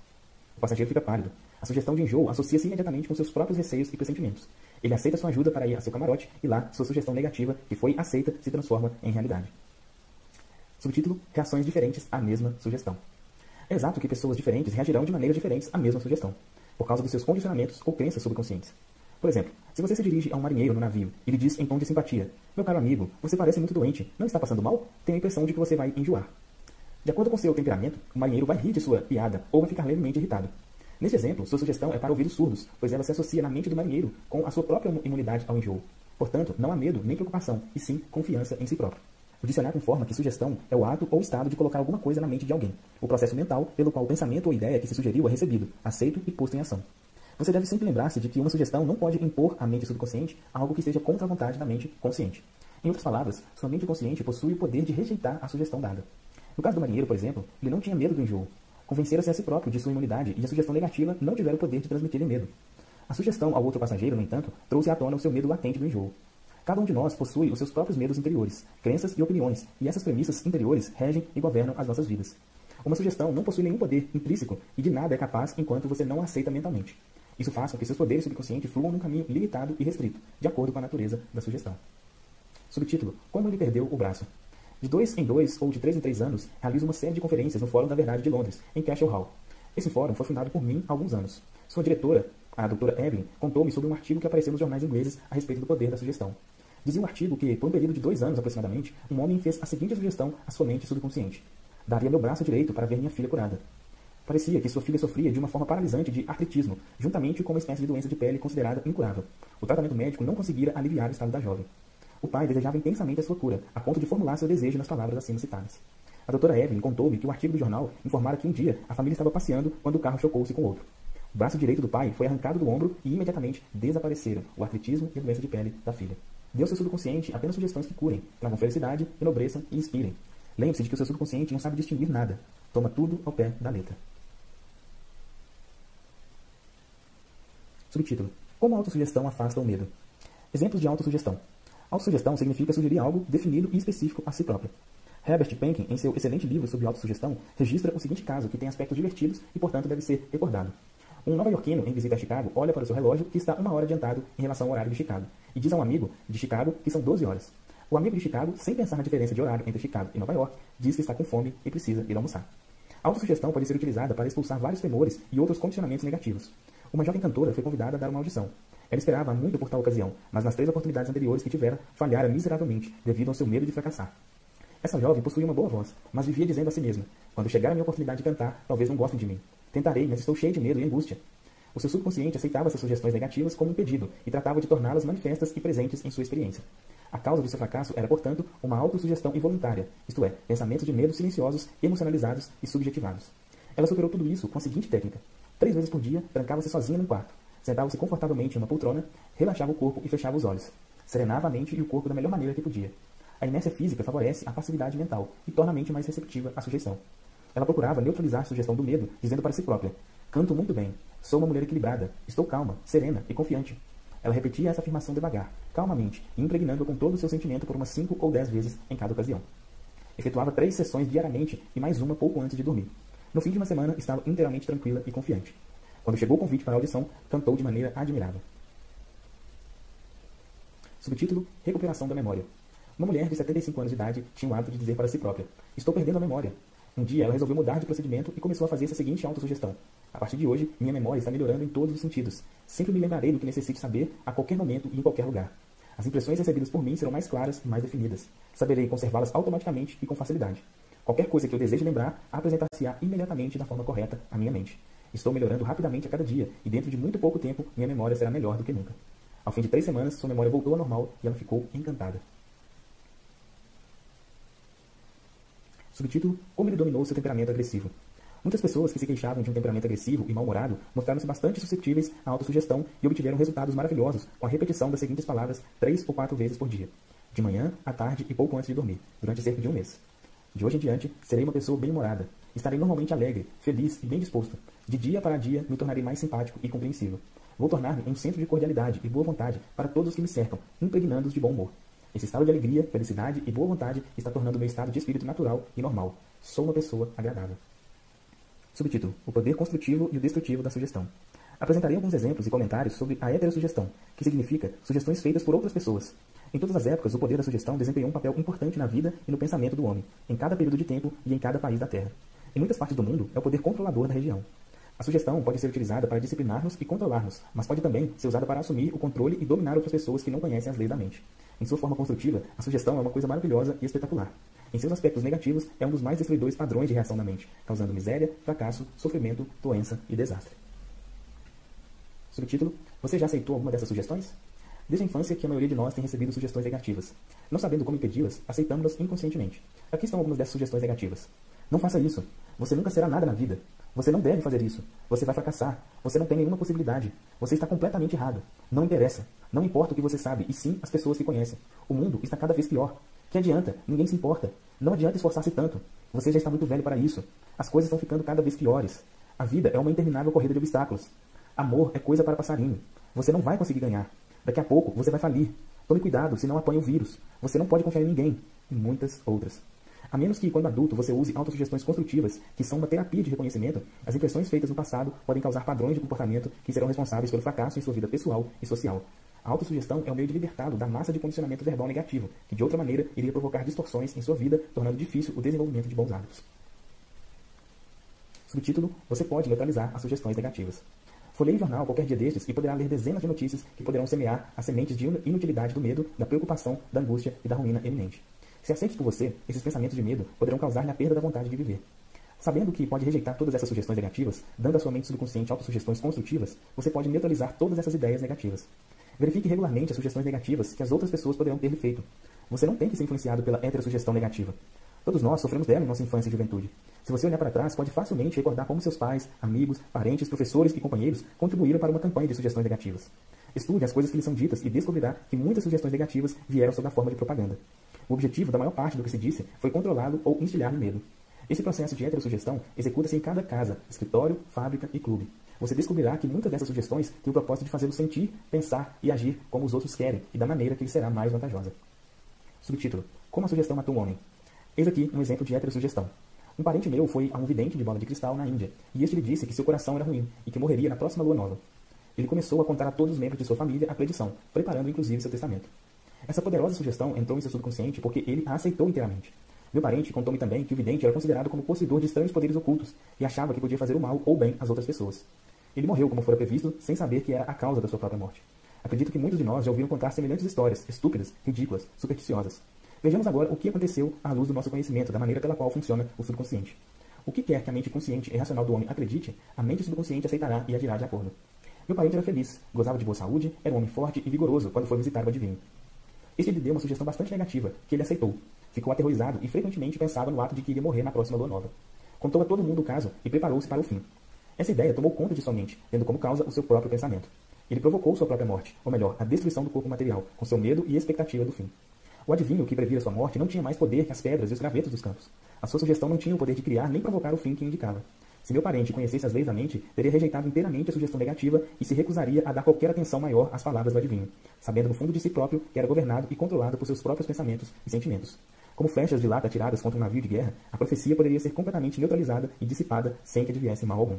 O passageiro fica pálido. A sugestão de enjoo associa-se imediatamente com seus próprios receios e pressentimentos. Ele aceita sua ajuda para ir a seu camarote e lá sua sugestão negativa, que foi aceita, se transforma em realidade. Subtítulo: Reações diferentes à mesma sugestão. É exato que pessoas diferentes reagirão de maneiras diferentes à mesma sugestão, por causa dos seus condicionamentos ou crenças subconscientes. Por exemplo, se você se dirige a um marinheiro no navio e lhe diz em tom de simpatia: Meu caro amigo, você parece muito doente, não está passando mal? Tenho a impressão de que você vai enjoar. De acordo com seu temperamento, o marinheiro vai rir de sua piada ou vai ficar levemente irritado. Nesse exemplo, sua sugestão é para ouvidos surdos, pois ela se associa na mente do marinheiro com a sua própria imunidade ao enjoo. Portanto, não há medo nem preocupação, e sim confiança em si próprio. O dicionário informa que sugestão é o ato ou estado de colocar alguma coisa na mente de alguém, o processo mental pelo qual o pensamento ou ideia que se sugeriu é recebido, aceito e posto em ação. Você deve sempre lembrar-se de que uma sugestão não pode impor à mente subconsciente algo que esteja contra a vontade da mente consciente. Em outras palavras, sua mente consciente possui o poder de rejeitar a sugestão dada. No caso do marinheiro, por exemplo, ele não tinha medo do enjoo. Convencera-se a si próprio de sua imunidade e a sugestão negativa não tiver o poder de transmitir-lhe medo. A sugestão ao outro passageiro, no entanto, trouxe à tona o seu medo latente do enjoo. Cada um de nós possui os seus próprios medos interiores, crenças e opiniões, e essas premissas interiores regem e governam as nossas vidas. Uma sugestão não possui nenhum poder intrínseco e de nada é capaz enquanto você não a aceita mentalmente. Isso faz com que seus poderes subconscientes fluam num caminho limitado e restrito, de acordo com a natureza da sugestão. Subtítulo: Como ele perdeu o braço. De dois em dois ou de três em três anos, realizo uma série de conferências no Fórum da Verdade de Londres, em Cashel Hall. Esse fórum foi fundado por mim há alguns anos. Sua diretora, a doutora Evelyn, contou-me sobre um artigo que apareceu nos jornais ingleses a respeito do poder da sugestão. Dizia o artigo que, por um período de dois anos aproximadamente, um homem fez a seguinte sugestão à sua mente subconsciente: Daria meu braço direito para ver minha filha curada. Parecia que sua filha sofria de uma forma paralisante de artritismo, juntamente com uma espécie de doença de pele considerada incurável. O tratamento médico não conseguira aliviar o estado da jovem. O pai desejava intensamente a sua cura, a ponto de formular seu desejo nas palavras acima citadas. A doutora Evelyn contou-me que o artigo do jornal informara que um dia a família estava passeando quando o carro chocou-se com outro. O braço direito do pai foi arrancado do ombro e imediatamente desapareceram o artritismo e a doença de pele da filha. Ao seu subconsciente apenas sugestões que curem, tragam felicidade, enobreçam e inspirem. Lembre-se de que o seu subconsciente não sabe distinguir nada. Toma tudo ao pé da letra. Subtítulo: Como a autossugestão afasta o medo? Exemplos de autossugestão. Autossugestão significa sugerir algo definido e específico a si próprio. Herbert Penkin, em seu excelente livro sobre autossugestão, registra o seguinte caso que tem aspectos divertidos e, portanto, deve ser recordado. Um nova-iorquino em visita a Chicago olha para o seu relógio que está uma hora adiantado em relação ao horário de Chicago e diz a um amigo de Chicago que são 12 horas. O amigo de Chicago, sem pensar na diferença de horário entre Chicago e Nova York, diz que está com fome e precisa ir almoçar. Autossugestão pode ser utilizada para expulsar vários temores e outros condicionamentos negativos. Uma jovem cantora foi convidada a dar uma audição. Ela esperava muito por tal ocasião, mas nas três oportunidades anteriores que tivera, falhara miseravelmente devido ao seu medo de fracassar. Essa jovem possuía uma boa voz, mas vivia dizendo a si mesma: Quando chegar a minha oportunidade de cantar, talvez não gostem de mim. Tentarei, mas estou cheio de medo e angústia. O seu subconsciente aceitava essas sugestões negativas como um pedido e tratava de torná-las manifestas e presentes em sua experiência. A causa do seu fracasso era, portanto, uma autossugestão involuntária, isto é, pensamentos de medo silenciosos, emocionalizados e subjetivados. Ela superou tudo isso com a seguinte técnica. Três vezes por dia, trancava-se sozinha num quarto, sentava-se confortavelmente em uma poltrona, relaxava o corpo e fechava os olhos. Serenava a mente e o corpo da melhor maneira que podia. A inércia física favorece a passividade mental e torna a mente mais receptiva à sugestão. Ela procurava neutralizar a sugestão do medo, dizendo para si própria: Canto muito bem, sou uma mulher equilibrada, estou calma, serena e confiante. Ela repetia essa afirmação devagar, calmamente, impregnando-a com todo o seu sentimento por umas cinco ou dez vezes em cada ocasião. Efetuava três sessões diariamente e mais uma pouco antes de dormir. No fim de uma semana, estava inteiramente tranquila e confiante. Quando chegou o convite para a audição, cantou de maneira admirável. Subtítulo: Recuperação da memória. Uma mulher de 75 anos de idade tinha o hábito de dizer para si própria: Estou perdendo a memória. Um dia ela resolveu mudar de procedimento e começou a fazer essa seguinte autossugestão: A partir de hoje, minha memória está melhorando em todos os sentidos. Sempre me lembrarei do que necessite saber a qualquer momento e em qualquer lugar. As impressões recebidas por mim serão mais claras e mais definidas. Saberei conservá-las automaticamente e com facilidade. Qualquer coisa que eu deseje lembrar, apresentar-se-á imediatamente da forma correta à minha mente. Estou melhorando rapidamente a cada dia, e dentro de muito pouco tempo, minha memória será melhor do que nunca. Ao fim de três semanas, sua memória voltou ao normal e ela ficou encantada. Subtítulo: Como ele dominou seu temperamento agressivo. Muitas pessoas que se queixavam de um temperamento agressivo e mal-humorado mostraram-se bastante suscetíveis à autossugestão e obtiveram resultados maravilhosos com a repetição das seguintes palavras três ou quatro vezes por dia. De manhã, à tarde e pouco antes de dormir, durante cerca de um mês. De hoje em diante, serei uma pessoa bem-humorada. Estarei normalmente alegre, feliz e bem disposto. De dia para dia, me tornarei mais simpático e compreensível. Vou tornar-me um centro de cordialidade e boa vontade para todos os que me cercam, impregnando-os de bom humor. Esse estado de alegria, felicidade e boa vontade está tornando meu estado de espírito natural e normal. Sou uma pessoa agradável. Subtítulo: O poder construtivo e o destrutivo da sugestão. Apresentarei alguns exemplos e comentários sobre a heterossugestão, que significa sugestões feitas por outras pessoas. Em todas as épocas, o poder da sugestão desempenhou um papel importante na vida e no pensamento do homem, em cada período de tempo e em cada país da Terra. Em muitas partes do mundo, é o poder controlador da região. A sugestão pode ser utilizada para disciplinar-nos e controlar-nos, mas pode também ser usada para assumir o controle e dominar outras pessoas que não conhecem as leis da mente. Em sua forma construtiva, a sugestão é uma coisa maravilhosa e espetacular. Em seus aspectos negativos, é um dos mais destruidores padrões de reação da mente, causando miséria, fracasso, sofrimento, doença e desastre. Subtítulo: Você já aceitou alguma dessas sugestões? Desde a infância que a maioria de nós tem recebido sugestões negativas. Não sabendo como impedi-las, aceitamos-las inconscientemente. Aqui estão algumas dessas sugestões negativas. Não faça isso. Você nunca será nada na vida. Você não deve fazer isso. Você vai fracassar. Você não tem nenhuma possibilidade. Você está completamente errado. Não interessa. Não importa o que você sabe, e sim as pessoas que conhecem. O mundo está cada vez pior. Que adianta? Ninguém se importa. Não adianta esforçar-se tanto. Você já está muito velho para isso. As coisas estão ficando cada vez piores. A vida é uma interminável corrida de obstáculos. Amor é coisa para passarinho. Você não vai conseguir ganhar. Daqui a pouco você vai falir. Tome cuidado, senão apanha o vírus. Você não pode confiar em ninguém. E muitas outras. A menos que, quando adulto, você use autossugestões construtivas, que são uma terapia de reconhecimento, as impressões feitas no passado podem causar padrões de comportamento que serão responsáveis pelo fracasso em sua vida pessoal e social. A autossugestão é o meio de libertá-lo da massa de condicionamento verbal negativo, que de outra maneira iria provocar distorções em sua vida, tornando difícil o desenvolvimento de bons hábitos. Subtítulo: Você pode neutralizar as sugestões negativas. Folheie o jornal qualquer dia destes e poderá ler dezenas de notícias que poderão semear as sementes de inutilidade do medo, da preocupação, da angústia e da ruína eminente. Se aceites por você, esses pensamentos de medo poderão causar-lhe a perda da vontade de viver. Sabendo que pode rejeitar todas essas sugestões negativas, dando à sua mente subconsciente autossugestões construtivas, você pode neutralizar todas essas ideias negativas. Verifique regularmente as sugestões negativas que as outras pessoas poderão ter lhe feito. Você não tem que ser influenciado pela heterossugestão negativa. Todos nós sofremos dela em nossa infância e juventude. Se você olhar para trás, pode facilmente recordar como seus pais, amigos, parentes, professores e companheiros contribuíram para uma campanha de sugestões negativas. Estude as coisas que lhe são ditas e descobrirá que muitas sugestões negativas vieram sob a forma de propaganda. O objetivo da maior parte do que se disse foi controlá-lo ou instilhar-lhe medo. Esse processo de heterossugestão executa-se em cada casa, escritório, fábrica e clube. Você descobrirá que muitas dessas sugestões têm o propósito de fazê-lo sentir, pensar e agir como os outros querem e da maneira que lhe será mais vantajosa. Subtítulo: Como a sugestão matou um homem. Eis aqui um exemplo de heterossugestão. Um parente meu foi a um vidente de bola de cristal na Índia, e este lhe disse que seu coração era ruim e que morreria na próxima lua nova. Ele começou a contar a todos os membros de sua família a predição, preparando inclusive seu testamento. Essa poderosa sugestão entrou em seu subconsciente porque ele a aceitou inteiramente. Meu parente contou-me também que o vidente era considerado como possuidor de estranhos poderes ocultos e achava que podia fazer o mal ou bem às outras pessoas. Ele morreu como fora previsto, sem saber que era a causa da sua própria morte. Acredito que muitos de nós já ouviram contar semelhantes histórias, estúpidas, ridículas, supersticiosas. Vejamos agora o que aconteceu à luz do nosso conhecimento da maneira pela qual funciona o subconsciente. O que quer que a mente consciente e racional do homem acredite, a mente subconsciente aceitará e agirá de acordo. Meu parente era feliz, gozava de boa saúde, era um homem forte e vigoroso quando foi visitar o adivinho. Este lhe deu uma sugestão bastante negativa, que ele aceitou. Ficou aterrorizado e frequentemente pensava no ato de que iria morrer na próxima lua nova. Contou a todo mundo o caso e preparou-se para o fim. Essa ideia tomou conta de sua mente, tendo como causa o seu próprio pensamento. Ele provocou sua própria morte, ou melhor, a destruição do corpo material, com seu medo e expectativa do fim. O adivinho que previa sua morte não tinha mais poder que as pedras e os gravetos dos campos. A sua sugestão não tinha o poder de criar nem provocar o fim que indicava. Se meu parente conhecesse as leis da mente, teria rejeitado inteiramente a sugestão negativa e se recusaria a dar qualquer atenção maior às palavras do adivinho, sabendo no fundo de si próprio que era governado e controlado por seus próprios pensamentos e sentimentos. Como flechas de lata atiradas contra um navio de guerra, a profecia poderia ser completamente neutralizada e dissipada sem que adviesse mal algum.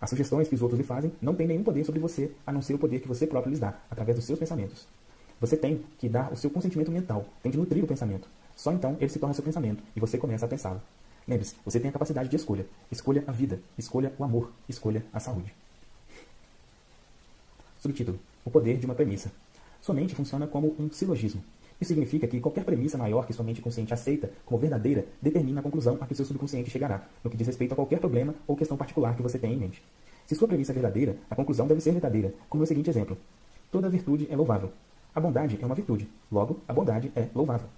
As sugestões que os outros lhe fazem não têm nenhum poder sobre você, a não ser o poder que você próprio lhes dá, através dos seus pensamentos. Você tem que dar o seu consentimento mental, tem que nutrir o pensamento. Só então ele se torna seu pensamento e você começa a pensá-lo. Lembre-se, você tem a capacidade de escolha. Escolha a vida, escolha o amor, escolha a saúde. Subtítulo: O poder de uma premissa. Sua mente funciona como um silogismo. Isso significa que qualquer premissa maior que sua mente consciente aceita como verdadeira determina a conclusão a que seu subconsciente chegará, no que diz respeito a qualquer problema ou questão particular que você tenha em mente. Se sua premissa é verdadeira, a conclusão deve ser verdadeira, como no seguinte exemplo: Toda virtude é louvável. A bondade é uma virtude, logo, a bondade é louvável.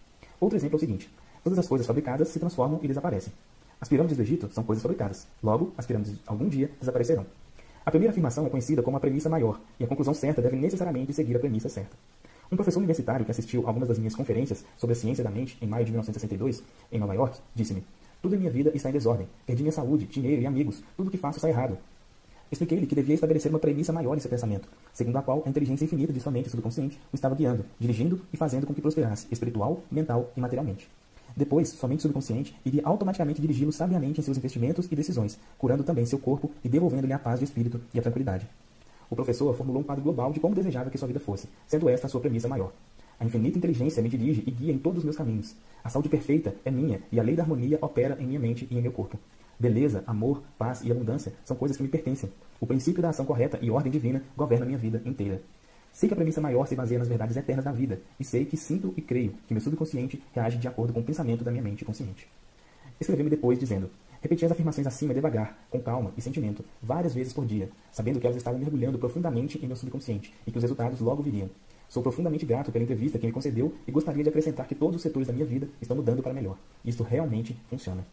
Outro exemplo é o seguinte: todas as coisas fabricadas se transformam e desaparecem. As pirâmides do Egito são coisas fabricadas, logo, as pirâmides algum dia desaparecerão. A primeira afirmação é conhecida como a premissa maior, e a conclusão certa deve necessariamente seguir a premissa certa. Um professor universitário que assistiu algumas das minhas conferências sobre a ciência da mente em maio de 1962, em Nova York, disse-me: Tudo em minha vida está em desordem. Perdi minha saúde, dinheiro e amigos. Tudo o que faço está errado. Expliquei-lhe que devia estabelecer uma premissa maior em seu pensamento, segundo a qual a inteligência infinita de sua mente subconsciente o estava guiando, dirigindo e fazendo com que prosperasse espiritual, mental e materialmente. Depois, sua mente subconsciente iria automaticamente dirigi-lo sabiamente em seus investimentos e decisões, curando também seu corpo e devolvendo-lhe a paz de espírito e a tranquilidade. O professor formulou um quadro global de como desejava que sua vida fosse, sendo esta a sua premissa maior. A infinita inteligência me dirige e guia em todos os meus caminhos. A saúde perfeita é minha e a lei da harmonia opera em minha mente e em meu corpo. Beleza, amor, paz e abundância são coisas que me pertencem. O princípio da ação correta e ordem divina governa minha vida inteira. Sei que a premissa maior se baseia nas verdades eternas da vida, e sei que sinto e creio que meu subconsciente reage de acordo com o pensamento da minha mente consciente. Escreveu-me depois dizendo: Repeti as afirmações acima devagar, com calma e sentimento, várias vezes por dia, sabendo que elas estavam mergulhando profundamente em meu subconsciente e que os resultados logo viriam. Sou profundamente grato pela entrevista que me concedeu e gostaria de acrescentar que todos os setores da minha vida estão mudando para melhor. Isto realmente funciona.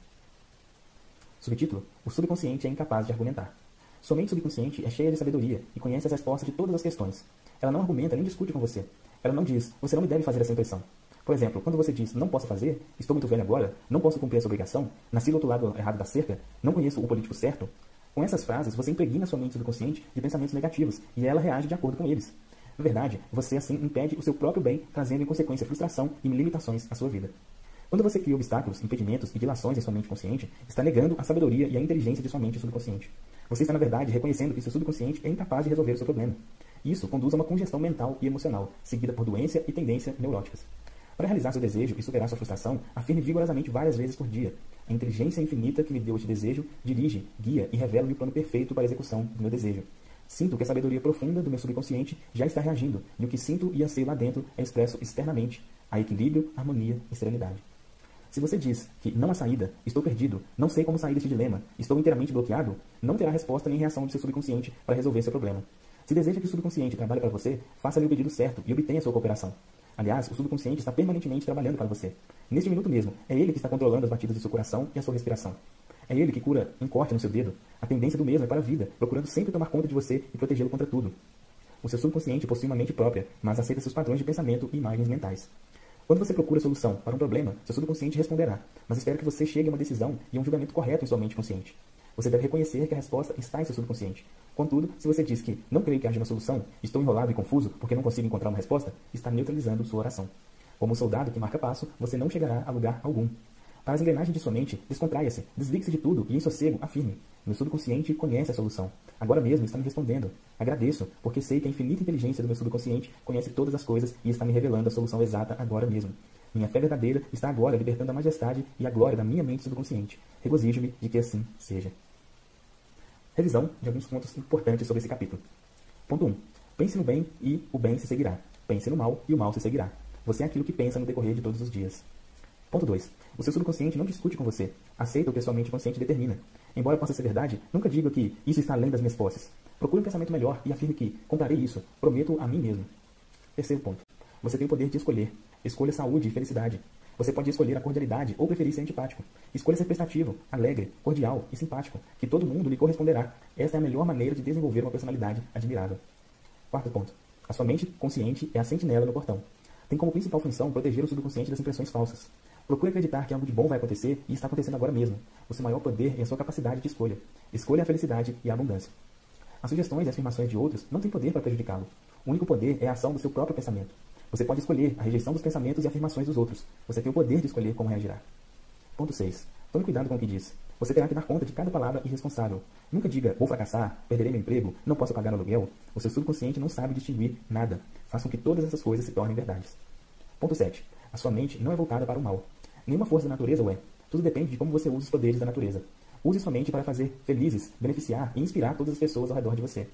Subtítulo: O subconsciente é incapaz de argumentar. Sua mente subconsciente é cheia de sabedoria e conhece as respostas de todas as questões. Ela não argumenta nem discute com você. Ela não diz, você não me deve fazer essa impressão. Por exemplo, quando você diz não posso fazer, estou muito velho agora, não posso cumprir essa obrigação, nasci do outro lado errado da cerca, não conheço o político certo, com essas frases você impregna sua mente subconsciente de pensamentos negativos e ela reage de acordo com eles. Na verdade, você assim impede o seu próprio bem, trazendo em consequência frustração e limitações à sua vida. Quando você cria obstáculos, impedimentos e dilações em sua mente consciente, está negando a sabedoria e a inteligência de sua mente subconsciente. Você está, na verdade, reconhecendo que seu subconsciente é incapaz de resolver o seu problema. Isso conduz a uma congestão mental e emocional, seguida por doença e tendência neuróticas. Para realizar seu desejo e superar sua frustração, afirme vigorosamente várias vezes por dia. A inteligência infinita que me deu este desejo dirige, guia e revela-me o plano perfeito para a execução do meu desejo. Sinto que a sabedoria profunda do meu subconsciente já está reagindo, e o que sinto e anseio lá dentro é expresso externamente, a equilíbrio, harmonia e serenidade. Se você diz que não há saída, estou perdido, não sei como sair deste dilema, estou inteiramente bloqueado, não terá resposta nem reação do seu subconsciente para resolver seu problema. Se deseja que o subconsciente trabalhe para você, faça-lhe o pedido certo e obtenha sua cooperação. Aliás, o subconsciente está permanentemente trabalhando para você. Neste minuto mesmo, é ele que está controlando as batidas do seu coração e a sua respiração. É ele que cura um corte no seu dedo. A tendência do mesmo é para a vida, procurando sempre tomar conta de você e protegê-lo contra tudo. O seu subconsciente possui uma mente própria, mas aceita seus padrões de pensamento e imagens mentais. Quando você procura solução para um problema, seu subconsciente responderá, mas espera que você chegue a uma decisão e a um julgamento correto em sua mente consciente. Você deve reconhecer que a resposta está em seu subconsciente. Contudo, se você diz que não creio que haja uma solução, estou enrolado e confuso porque não consigo encontrar uma resposta, está neutralizando sua oração. Como um soldado que marca passo, você não chegará a lugar algum. Para as engrenagens de sua mente, descontraia-se, desligue-se de tudo e em sossego afirme. Meu subconsciente conhece a solução. Agora mesmo está me respondendo. Agradeço, porque sei que a infinita inteligência do meu subconsciente conhece todas as coisas e está me revelando a solução exata agora mesmo. Minha fé verdadeira está agora libertando a majestade e a glória da minha mente subconsciente. Regozijo-me de que assim seja. Revisão de alguns pontos importantes sobre esse capítulo. Ponto 1. Pense no bem e o bem se seguirá. Pense no mal e o mal se seguirá. Você é aquilo que pensa no decorrer de todos os dias. Ponto 2. O seu subconsciente não discute com você. Aceita o que a sua mente consciente determina. Embora possa ser verdade, nunca diga que isso está além das minhas posses. Procure um pensamento melhor e afirme que comprarei isso. Prometo a mim mesmo. Terceiro ponto. Você tem o poder de escolher. Escolha saúde e felicidade. Você pode escolher a cordialidade ou preferir ser antipático. Escolha ser prestativo, alegre, cordial e simpático, que todo mundo lhe corresponderá. Esta é a melhor maneira de desenvolver uma personalidade admirável. Quarto ponto. A sua mente consciente é a sentinela no portão. Tem como principal função proteger o subconsciente das impressões falsas. Procure acreditar que algo de bom vai acontecer e está acontecendo agora mesmo. O seu maior poder é a sua capacidade de escolha. Escolha a felicidade e a abundância. As sugestões e afirmações de outros não têm poder para prejudicá-lo. O único poder é a ação do seu próprio pensamento. Você pode escolher a rejeição dos pensamentos e afirmações dos outros. Você tem o poder de escolher como reagirá. Ponto 6. Tome cuidado com o que diz. Você terá que dar conta de cada palavra irresponsável. Nunca diga, vou fracassar, perderei meu emprego, não posso pagar o aluguel. O seu subconsciente não sabe distinguir nada. Faça com que todas essas coisas se tornem verdades. Ponto 7. A sua mente não é voltada para o mal. Nenhuma força da natureza o é. Tudo depende de como você usa os poderes da natureza. Use sua mente para fazer felizes, beneficiar e inspirar todas as pessoas ao redor de você.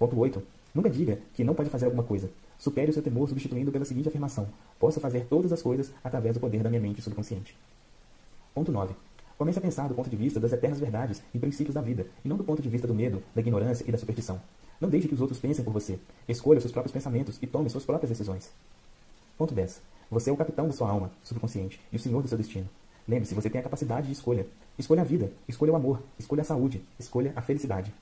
Ponto 8. Nunca diga que não pode fazer alguma coisa. Supere o seu temor substituindo pela seguinte afirmação: Posso fazer todas as coisas através do poder da minha mente subconsciente. Ponto 9. Comece a pensar do ponto de vista das eternas verdades e princípios da vida, e não do ponto de vista do medo, da ignorância e da superstição. Não deixe que os outros pensem por você. Escolha seus próprios pensamentos e tome suas próprias decisões. Ponto 10. Você é o capitão da sua alma subconsciente e o senhor do seu destino. Lembre-se, você tem a capacidade de escolha. Escolha a vida, escolha o amor, escolha a saúde, escolha a felicidade.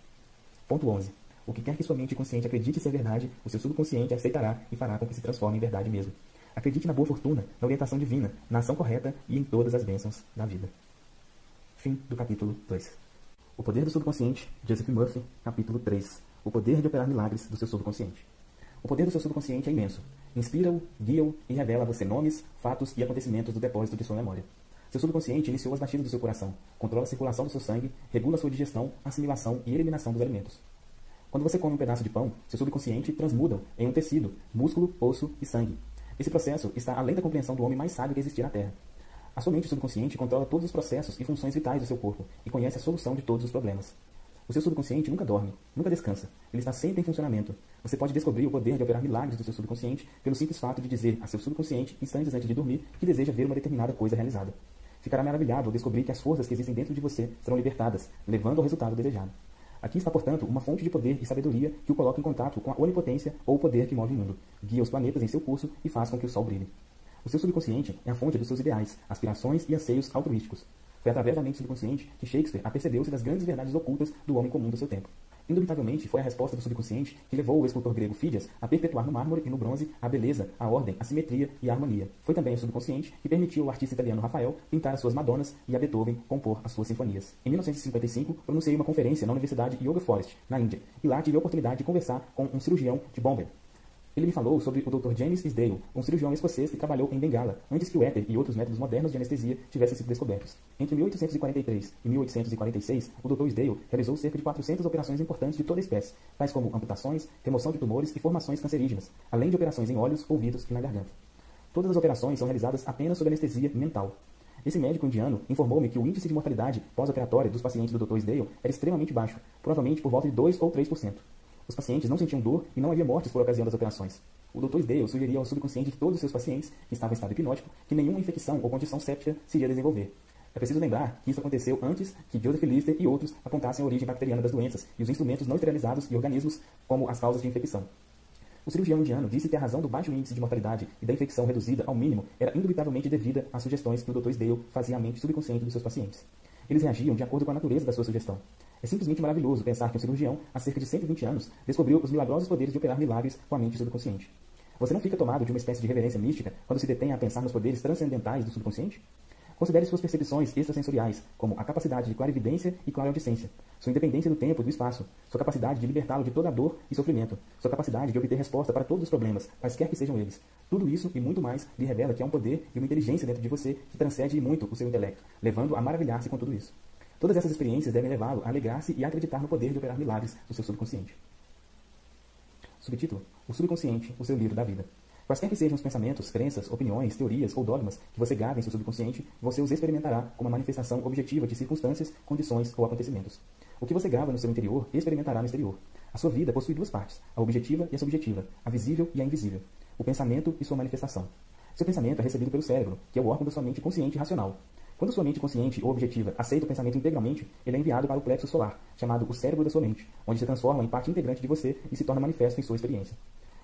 Ponto 11. O que quer que sua mente consciente acredite ser verdade, o seu subconsciente aceitará e fará com que se transforme em verdade mesmo. Acredite na boa fortuna, na orientação divina, na ação correta e em todas as bênçãos da vida. Fim do capítulo 2. O poder do subconsciente, Joseph Murphy, capítulo 3. O poder de operar milagres do seu subconsciente. O poder do seu subconsciente é imenso. Inspira-o, guia-o e revela a você nomes, fatos e acontecimentos do depósito de sua memória. Seu subconsciente iniciou as batidas do seu coração, controla a circulação do seu sangue, regula sua digestão, assimilação e eliminação dos alimentos. Quando você come um pedaço de pão, seu subconsciente transmuda em um tecido, músculo, osso e sangue. Esse processo está além da compreensão do homem mais sábio que existir na Terra. A sua mente subconsciente controla todos os processos e funções vitais do seu corpo e conhece a solução de todos os problemas. O seu subconsciente nunca dorme, nunca descansa. Ele está sempre em funcionamento. Você pode descobrir o poder de operar milagres do seu subconsciente pelo simples fato de dizer a seu subconsciente, instantes antes de dormir, que deseja ver uma determinada coisa realizada. Ficará maravilhado ao descobrir que as forças que existem dentro de você serão libertadas, levando ao resultado desejado. Aqui está, portanto, uma fonte de poder e sabedoria que o coloca em contato com a onipotência ou o poder que move o mundo, guia os planetas em seu curso e faz com que o sol brilhe. O seu subconsciente é a fonte dos seus ideais, aspirações e anseios altruísticos. Foi através da mente subconsciente que Shakespeare apercebeu-se das grandes verdades ocultas do homem comum do seu tempo. Indubitavelmente, foi a resposta do subconsciente que levou o escultor grego Fídias a perpetuar no mármore e no bronze a beleza, a ordem, a simetria e a harmonia. Foi também o subconsciente que permitiu ao artista italiano Rafael pintar as suas Madonas e a Beethoven compor as suas sinfonias. Em 1955, pronunciei uma conferência na Universidade Yoga Forest, na Índia, e lá tive a oportunidade de conversar com um cirurgião de Bombay, ele me falou sobre o Dr. James Isdale, um cirurgião escocês que trabalhou em Bengala, antes que o éter e outros métodos modernos de anestesia tivessem sido descobertos. Entre 1843 e 1846, o Dr. Isdale realizou cerca de 400 operações importantes de toda espécie, tais como amputações, remoção de tumores e formações cancerígenas, além de operações em olhos, ouvidos e na garganta. Todas as operações são realizadas apenas sob anestesia mental. Esse médico indiano informou-me que o índice de mortalidade pós-operatória dos pacientes do Dr. Isdale era extremamente baixo, provavelmente por volta de 2 ou 3%. Os pacientes não sentiam dor e não havia mortes por ocasião das operações. O Dr. Sdale sugeria ao subconsciente de todos os seus pacientes, que estavam em estado hipnótico, que nenhuma infecção ou condição séptica se iria desenvolver. É preciso lembrar que isso aconteceu antes que Joseph Lister e outros apontassem a origem bacteriana das doenças e os instrumentos não esterilizados e organismos como as causas de infecção. O cirurgião indiano disse que a razão do baixo índice de mortalidade e da infecção reduzida ao mínimo era indubitavelmente devida às sugestões que o Dr. Sdale fazia à mente subconsciente dos seus pacientes. Eles reagiam de acordo com a natureza da sua sugestão. É simplesmente maravilhoso pensar que um cirurgião, há cerca de 120 anos, descobriu os milagrosos poderes de operar milagres com a mente subconsciente. Você não fica tomado de uma espécie de reverência mística quando se detém a pensar nos poderes transcendentais do subconsciente? Considere suas percepções extrasensoriais, como a capacidade de clarividência e clareaudiência, sua independência do tempo e do espaço, sua capacidade de libertá-lo de toda dor e sofrimento, sua capacidade de obter resposta para todos os problemas, quaisquer que sejam eles. Tudo isso e muito mais lhe revela que há um poder e uma inteligência dentro de você que transcende muito o seu intelecto, levando a maravilhar-se com tudo isso. Todas essas experiências devem levá-lo a alegrar-se e acreditar no poder de operar milagres no seu subconsciente. Subtítulo: O subconsciente, o seu livro da vida. Quaisquer que sejam os pensamentos, crenças, opiniões, teorias ou dogmas que você grava em seu subconsciente, você os experimentará como uma manifestação objetiva de circunstâncias, condições ou acontecimentos. O que você grava no seu interior, experimentará no exterior. A sua vida possui duas partes, a objetiva e a subjetiva, a visível e a invisível, o pensamento e sua manifestação. Seu pensamento é recebido pelo cérebro, que é o órgão da sua mente consciente e racional. Quando sua mente consciente ou objetiva aceita o pensamento integralmente, ele é enviado para o plexo solar, chamado o cérebro da sua mente, onde se transforma em parte integrante de você e se torna manifesto em sua experiência.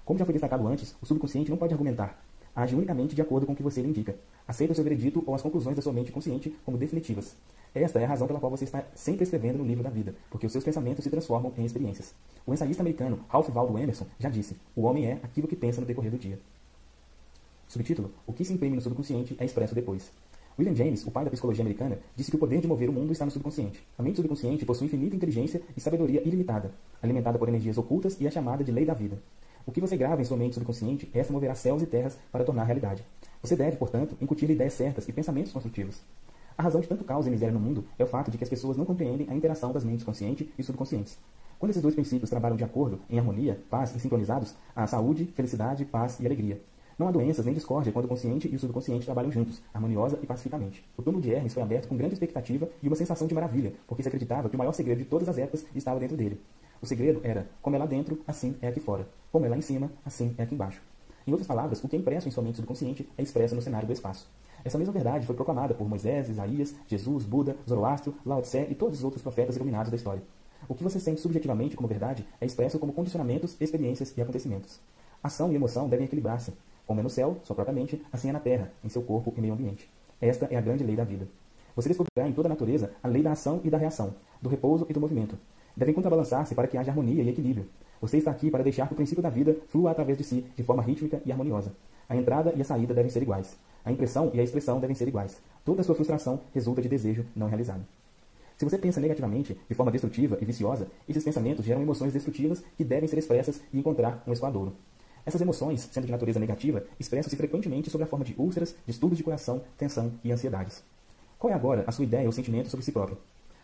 Como já foi destacado antes, o subconsciente não pode argumentar. Age unicamente de acordo com o que você lhe indica. Aceita o seu veredito ou as conclusões da sua mente consciente como definitivas. Esta é a razão pela qual você está sempre escrevendo no livro da vida, porque os seus pensamentos se transformam em experiências. O ensaísta americano Ralph Waldo Emerson já disse: o homem é aquilo que pensa no decorrer do dia. Subtítulo: O que se imprime no subconsciente é expresso depois. William James, o pai da psicologia americana, disse que o poder de mover o mundo está no subconsciente. A mente subconsciente possui infinita inteligência e sabedoria ilimitada, alimentada por energias ocultas e é chamada de lei da vida. O que você grava em sua mente subconsciente, essa moverá céus e terras para tornar realidade. Você deve, portanto, incutir ideias certas e pensamentos construtivos. A razão de tanto caos e miséria no mundo é o fato de que as pessoas não compreendem a interação das mentes consciente e subconscientes. Quando esses dois princípios trabalham de acordo, em harmonia, paz e sincronizados, há saúde, felicidade, paz e alegria. Não há doenças nem discórdia quando o consciente e o subconsciente trabalham juntos, harmoniosa e pacificamente. O túmulo de Hermes foi aberto com grande expectativa e uma sensação de maravilha, porque se acreditava que o maior segredo de todas as épocas estava dentro dele. O segredo era, como é lá dentro, assim é aqui fora. Como é lá em cima, assim é aqui embaixo. Em outras palavras, o que é impresso em sua mente subconsciente é expresso no cenário do espaço. Essa mesma verdade foi proclamada por Moisés, Isaías, Jesus, Buda, Zoroastro, Lao Tse e todos os outros profetas iluminados da história. O que você sente subjetivamente como verdade é expresso como condicionamentos, experiências e acontecimentos. Ação e emoção devem equilibrar-se. Como é no céu, sua própria mente, assim é na terra, em seu corpo e meio ambiente. Esta é a grande lei da vida. Você descobrirá em toda a natureza a lei da ação e da reação, do repouso e do movimento, devem contrabalançar-se para que haja harmonia e equilíbrio. Você está aqui para deixar que o princípio da vida flua através de si, de forma rítmica e harmoniosa. A entrada e a saída devem ser iguais. A impressão e a expressão devem ser iguais. Toda a sua frustração resulta de desejo não realizado. Se você pensa negativamente, de forma destrutiva e viciosa, esses pensamentos geram emoções destrutivas que devem ser expressas e encontrar um escoadouro. Essas emoções, sendo de natureza negativa, expressam-se frequentemente sob a forma de úlceras, distúrbios de coração, tensão e ansiedades. Qual é agora a sua ideia ou sentimento sobre si próprio?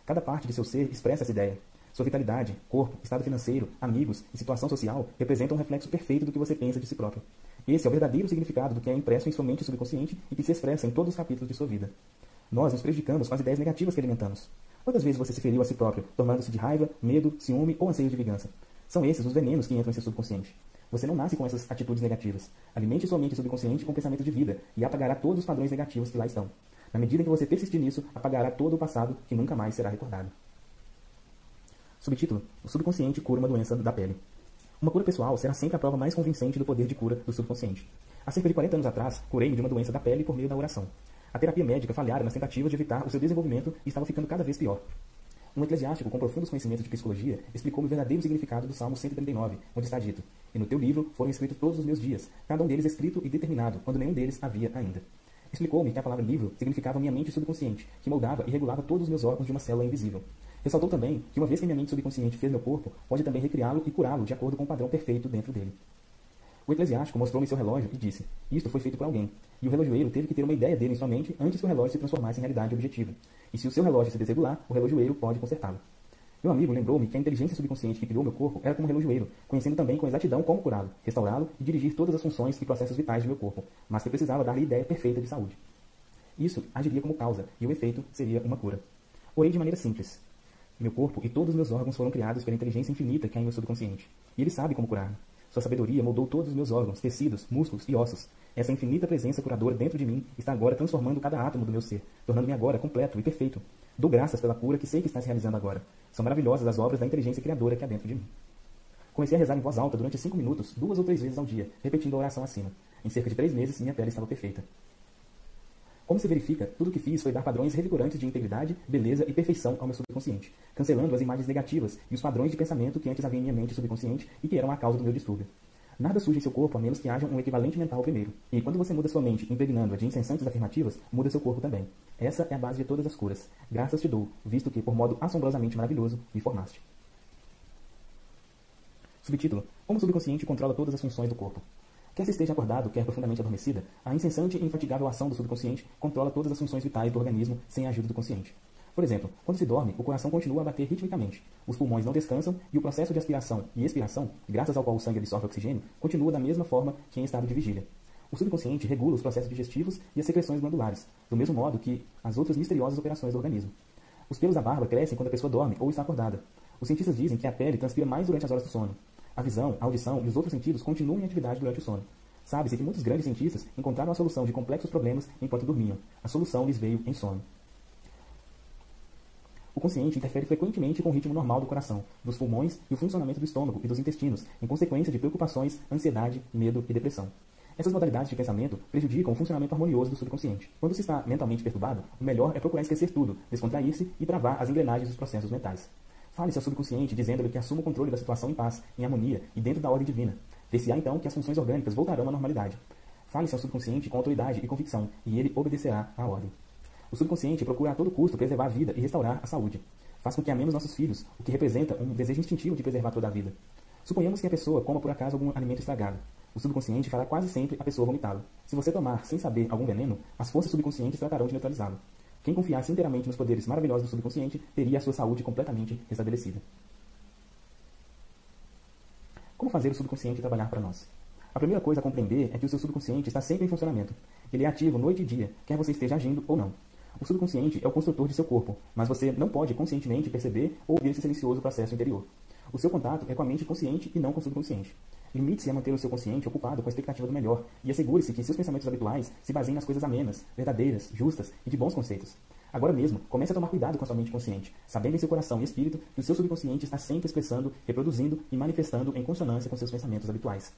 Cada parte de seu ser expressa essa ideia. Sua vitalidade, corpo, estado financeiro, amigos e situação social representam um reflexo perfeito do que você pensa de si próprio. Esse é o verdadeiro significado do que é impresso em sua mente subconsciente e que se expressa em todos os capítulos de sua vida. Nós nos prejudicamos com as ideias negativas que alimentamos. Quantas vezes você se feriu a si próprio, tornando-se de raiva, medo, ciúme ou anseio de vingança? São esses os venenos que entram em seu subconsciente. Você não nasce com essas atitudes negativas. Alimente sua mente subconsciente com pensamento de vida e apagará todos os padrões negativos que lá estão. Na medida em que você persistir nisso, apagará todo o passado que nunca mais será recordado. Subtítulo: O subconsciente cura uma doença da pele. Uma cura pessoal será sempre a prova mais convincente do poder de cura do subconsciente. Há cerca de 40 anos atrás, curei-me de uma doença da pele por meio da oração. A terapia médica falhara nas tentativas de evitar o seu desenvolvimento e estava ficando cada vez pior. Um eclesiástico com profundos conhecimentos de psicologia explicou-me o verdadeiro significado do Salmo 139, onde está dito: E no teu livro foram escritos todos os meus dias, cada um deles escrito e determinado, quando nenhum deles havia ainda. Explicou-me que a palavra livro significava minha mente subconsciente, que moldava e regulava todos os meus órgãos de uma célula invisível. Ressaltou também que uma vez que minha mente subconsciente fez meu corpo, pode também recriá-lo e curá-lo de acordo com o padrão perfeito dentro dele. O eclesiástico mostrou-me seu relógio e disse: Isto foi feito por alguém. E o relojoeiro teve que ter uma ideia dele em sua mente antes que o relógio se transformasse em realidade objetiva. E se o seu relógio se desregular, o relojoeiro pode consertá-lo. Meu amigo lembrou-me que a inteligência subconsciente que criou meu corpo era como um relojoeiro, conhecendo também com exatidão como curá-lo, restaurá-lo e dirigir todas as funções e processos vitais de meu corpo, mas que precisava dar-lhe ideia perfeita de saúde. Isso agiria como causa, e o efeito seria uma cura. Orei de maneira simples. Meu corpo e todos os meus órgãos foram criados pela inteligência infinita que há em meu subconsciente. E ele sabe como curar-me. Sua sabedoria moldou todos os meus órgãos, tecidos, músculos e ossos. Essa infinita presença curadora dentro de mim está agora transformando cada átomo do meu ser, tornando-me agora completo e perfeito. Dou graças pela cura que sei que está se realizando agora. São maravilhosas as obras da inteligência criadora que há dentro de mim. Comecei a rezar em voz alta durante cinco minutos, duas ou três vezes ao dia, repetindo a oração acima. Em cerca de três meses, minha pele estava perfeita. Como se verifica, tudo o que fiz foi dar padrões revigorantes de integridade, beleza e perfeição ao meu subconsciente, cancelando as imagens negativas e os padrões de pensamento que antes havia em minha mente subconsciente e que eram a causa do meu distúrbio. Nada surge em seu corpo a menos que haja um equivalente mental primeiro. E quando você muda sua mente, impregnando-a de incessantes afirmativas, muda seu corpo também. Essa é a base de todas as curas. Graças te dou, visto que, por modo assombrosamente maravilhoso, me formaste. Subtítulo: Como o subconsciente controla todas as funções do corpo. Quer se esteja acordado, quer profundamente adormecida, a incessante e infatigável ação do subconsciente controla todas as funções vitais do organismo sem a ajuda do consciente. Por exemplo, quando se dorme, o coração continua a bater ritmicamente, os pulmões não descansam e o processo de aspiração e expiração, graças ao qual o sangue absorve oxigênio, continua da mesma forma que em estado de vigília. O subconsciente regula os processos digestivos e as secreções glandulares, do mesmo modo que as outras misteriosas operações do organismo. Os pelos da barba crescem quando a pessoa dorme ou está acordada. Os cientistas dizem que a pele transpira mais durante as horas do sono. A visão, a audição e os outros sentidos continuam em atividade durante o sono. Sabe-se que muitos grandes cientistas encontraram a solução de complexos problemas enquanto dormiam. A solução lhes veio em sono. O consciente interfere frequentemente com o ritmo normal do coração, dos pulmões e o funcionamento do estômago e dos intestinos, em consequência de preocupações, ansiedade, medo e depressão. Essas modalidades de pensamento prejudicam o funcionamento harmonioso do subconsciente. Quando se está mentalmente perturbado, o melhor é procurar esquecer tudo, descontrair-se e travar as engrenagens dos processos mentais. Fale-se ao subconsciente dizendo-lhe que assuma o controle da situação em paz, em harmonia e dentro da ordem divina. Ver-se-á então que as funções orgânicas voltarão à normalidade. Fale-se ao subconsciente com autoridade e convicção, e ele obedecerá à ordem. O subconsciente procura a todo custo preservar a vida e restaurar a saúde. Faz com que amemos nossos filhos, o que representa um desejo instintivo de preservar toda a vida. Suponhamos que a pessoa coma por acaso algum alimento estragado. O subconsciente fará quase sempre a pessoa vomitá-lo. Se você tomar, sem saber, algum veneno, as forças subconscientes tratarão de neutralizá-lo. Quem confiasse inteiramente nos poderes maravilhosos do subconsciente teria a sua saúde completamente restabelecida. Como fazer o subconsciente trabalhar para nós? A primeira coisa a compreender é que o seu subconsciente está sempre em funcionamento. Ele é ativo noite e dia, quer você esteja agindo ou não. O subconsciente é o construtor de seu corpo, mas você não pode conscientemente perceber ou ouvir esse silencioso processo interior. O seu contato é com a mente consciente e não com o subconsciente. Limite-se a manter o seu consciente ocupado com a expectativa do melhor e assegure-se que seus pensamentos habituais se baseiem nas coisas amenas, verdadeiras, justas e de bons conceitos. Agora mesmo, comece a tomar cuidado com a sua mente consciente, sabendo em seu coração e espírito que o seu subconsciente está sempre expressando, reproduzindo e manifestando em consonância com seus pensamentos habituais.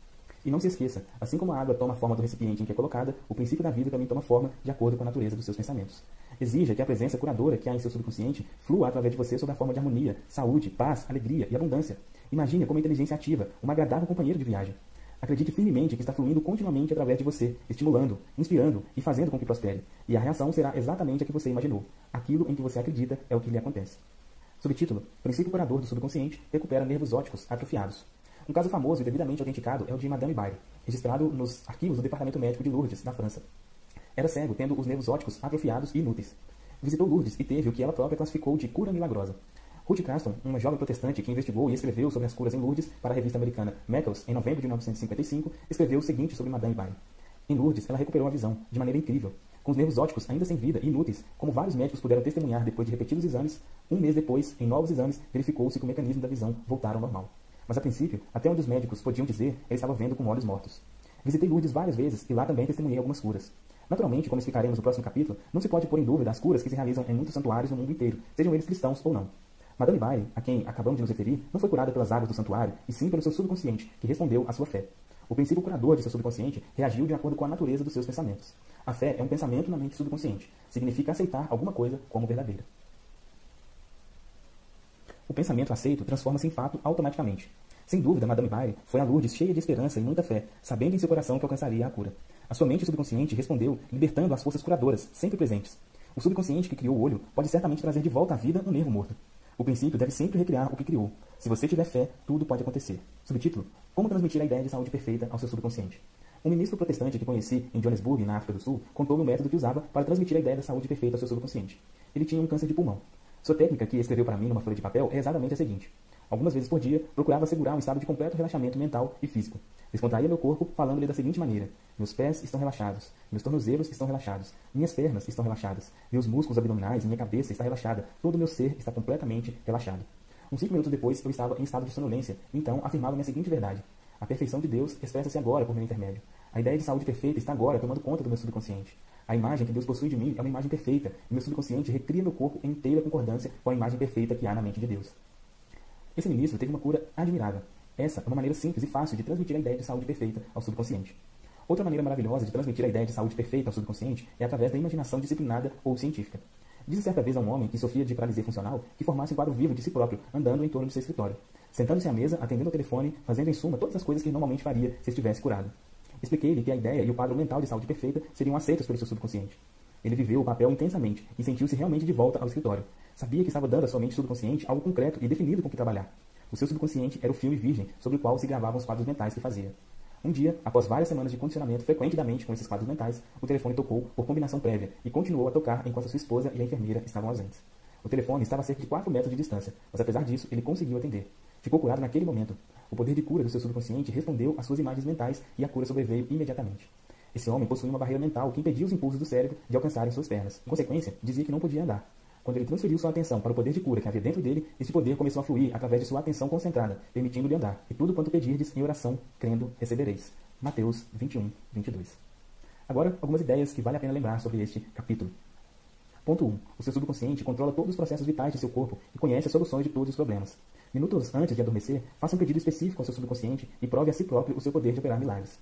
E não se esqueça, assim como a água toma a forma do recipiente em que é colocada, o princípio da vida também toma forma de acordo com a natureza dos seus pensamentos. Exija que a presença curadora que há em seu subconsciente flua através de você sob a forma de harmonia, saúde, paz, alegria e abundância. Imagine como inteligência ativa, uma agradável companheira de viagem. Acredite firmemente que está fluindo continuamente através de você, estimulando, inspirando e fazendo com que prospere. E a reação será exatamente a que você imaginou. Aquilo em que você acredita é o que lhe acontece. Subtítulo: Princípio curador do subconsciente recupera nervos ópticos atrofiados. Um caso famoso e devidamente autenticado é o de Madame Bailey, registrado nos arquivos do Departamento Médico de Lourdes, na França. Era cego, tendo os nervos ópticos atrofiados e inúteis. Visitou Lourdes e teve o que ela própria classificou de cura milagrosa. Ruth Caston, uma jovem protestante que investigou e escreveu sobre as curas em Lourdes para a revista americana Meckles em novembro de 1955, escreveu o seguinte sobre Madame Bailey. Em Lourdes, ela recuperou a visão, de maneira incrível. Com os nervos ópticos ainda sem vida e inúteis, como vários médicos puderam testemunhar depois de repetidos exames, um mês depois, em novos exames, verificou-se que o mecanismo da visão voltara ao normal. Mas a princípio, até onde os médicos podiam dizer, ele estava vendo com olhos mortos. Visitei Lourdes várias vezes e lá também testemunhei algumas curas. Naturalmente, como explicaremos no próximo capítulo, não se pode pôr em dúvida as curas que se realizam em muitos santuários no mundo inteiro, sejam eles cristãos ou não. Madame Bailey, a quem acabamos de nos referir, não foi curada pelas águas do santuário, e sim pelo seu subconsciente, que respondeu à sua fé. O princípio curador de seu subconsciente reagiu de acordo com a natureza dos seus pensamentos. A fé é um pensamento na mente subconsciente. Significa aceitar alguma coisa como verdadeira. O pensamento aceito transforma-se em fato automaticamente. Sem dúvida, Madame Bailey foi a Lourdes cheia de esperança e muita fé, sabendo em seu coração que alcançaria a cura. A sua mente subconsciente respondeu, libertando as forças curadoras, sempre presentes. O subconsciente que criou o olho pode certamente trazer de volta à vida um nervo morto. O princípio deve sempre recriar o que criou. Se você tiver fé, tudo pode acontecer. Subtítulo: Como transmitir a ideia de saúde perfeita ao seu subconsciente? Um ministro protestante que conheci em Johannesburg, na África do Sul, contou-me o método que usava para transmitir a ideia da saúde perfeita ao seu subconsciente. Ele tinha um câncer de pulmão. Sua técnica, que escreveu para mim numa folha de papel, é exatamente a seguinte. Algumas vezes por dia, procurava assegurar um estado de completo relaxamento mental e físico. Descontraía meu corpo, falando-lhe da seguinte maneira: Meus pés estão relaxados, meus tornozelos estão relaxados, minhas pernas estão relaxadas, meus músculos abdominais, minha cabeça está relaxada, todo meu ser está completamente relaxado. Uns cinco minutos depois, eu estava em estado de sonolência, então afirmava minha seguinte verdade: A perfeição de Deus expressa-se agora por meu intermédio. A ideia de saúde perfeita está agora tomando conta do meu subconsciente. A imagem que Deus possui de mim é uma imagem perfeita, e meu subconsciente recria meu corpo em inteira concordância com a imagem perfeita que há na mente de Deus. Esse ministro teve uma cura admirável. Essa é uma maneira simples e fácil de transmitir a ideia de saúde perfeita ao subconsciente. Outra maneira maravilhosa de transmitir a ideia de saúde perfeita ao subconsciente é através da imaginação disciplinada ou científica. Disse certa vez a um homem que sofria de paralisia funcional que formasse um quadro vivo de si próprio, andando em torno de seu escritório. sentando-se à mesa, atendendo ao telefone, fazendo em suma todas as coisas que normalmente faria se estivesse curado. Expliquei-lhe que a ideia e o quadro mental de saúde perfeita seriam aceitos pelo seu subconsciente. Ele viveu o papel intensamente e sentiu-se realmente de volta ao escritório. Sabia que estava dando à sua mente subconsciente algo concreto e definido com que trabalhar. O seu subconsciente era o filme virgem sobre o qual se gravavam os quadros mentais que fazia. Um dia, após várias semanas de condicionamento frequente da mente com esses quadros mentais, o telefone tocou por combinação prévia e continuou a tocar enquanto sua esposa e a enfermeira estavam ausentes. O telefone estava a cerca de 4 metros de distância, mas apesar disso, ele conseguiu atender. Ficou curado naquele momento. O poder de cura do seu subconsciente respondeu às suas imagens mentais e a cura sobreveio imediatamente. Esse homem possuía uma barreira mental que impedia os impulsos do cérebro de alcançarem suas pernas. Em consequência, dizia que não podia andar. Quando ele transferiu sua atenção para o poder de cura que havia dentro dele, esse poder começou a fluir através de sua atenção concentrada, permitindo-lhe andar. E tudo quanto pedirdes em oração, crendo, recebereis. Mateus 21, 22. Agora, algumas ideias que vale a pena lembrar sobre este capítulo. Ponto 1. O seu subconsciente controla todos os processos vitais de seu corpo e conhece as soluções de todos os problemas. Minutos antes de adormecer, faça um pedido específico ao seu subconsciente e prove a si próprio o seu poder de operar milagres.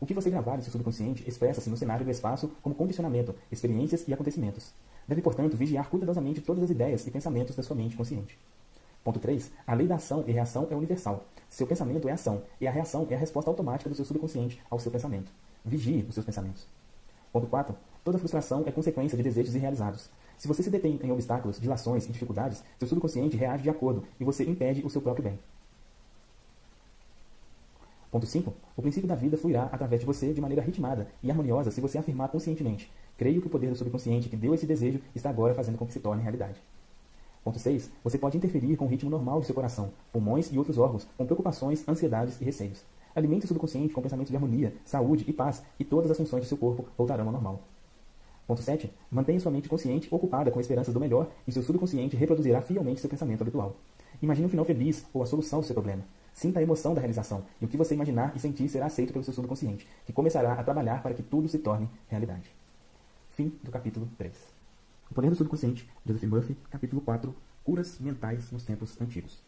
O que você gravar em seu subconsciente expressa-se no cenário do espaço como condicionamento, experiências e acontecimentos. Deve, portanto, vigiar cuidadosamente todas as ideias e pensamentos da sua mente consciente. Ponto 3. A lei da ação e reação é universal. Seu pensamento é ação, e a reação é a resposta automática do seu subconsciente ao seu pensamento. Vigie os seus pensamentos. Ponto 4. Toda frustração é consequência de desejos irrealizados. Se você se detém em obstáculos, dilações e dificuldades, seu subconsciente reage de acordo e você impede o seu próprio bem. Ponto 5. O princípio da vida fluirá através de você de maneira ritmada e harmoniosa se você afirmar conscientemente. Creio que o poder do subconsciente que deu esse desejo está agora fazendo com que se torne realidade. Ponto 6. Você pode interferir com o ritmo normal de seu coração, pulmões e outros órgãos, com preocupações, ansiedades e receios. Alimente o subconsciente com pensamentos de harmonia, saúde e paz, e todas as funções de seu corpo voltarão ao normal. Ponto 7. Mantenha sua mente consciente ocupada com esperanças do melhor e seu subconsciente reproduzirá fielmente seu pensamento habitual. Imagine um final feliz ou a solução do seu problema. Sinta a emoção da realização e o que você imaginar e sentir será aceito pelo seu subconsciente, que começará a trabalhar para que tudo se torne realidade. Fim do capítulo 3. O poder do subconsciente, Joseph Murphy, capítulo 4, Curas mentais nos tempos antigos.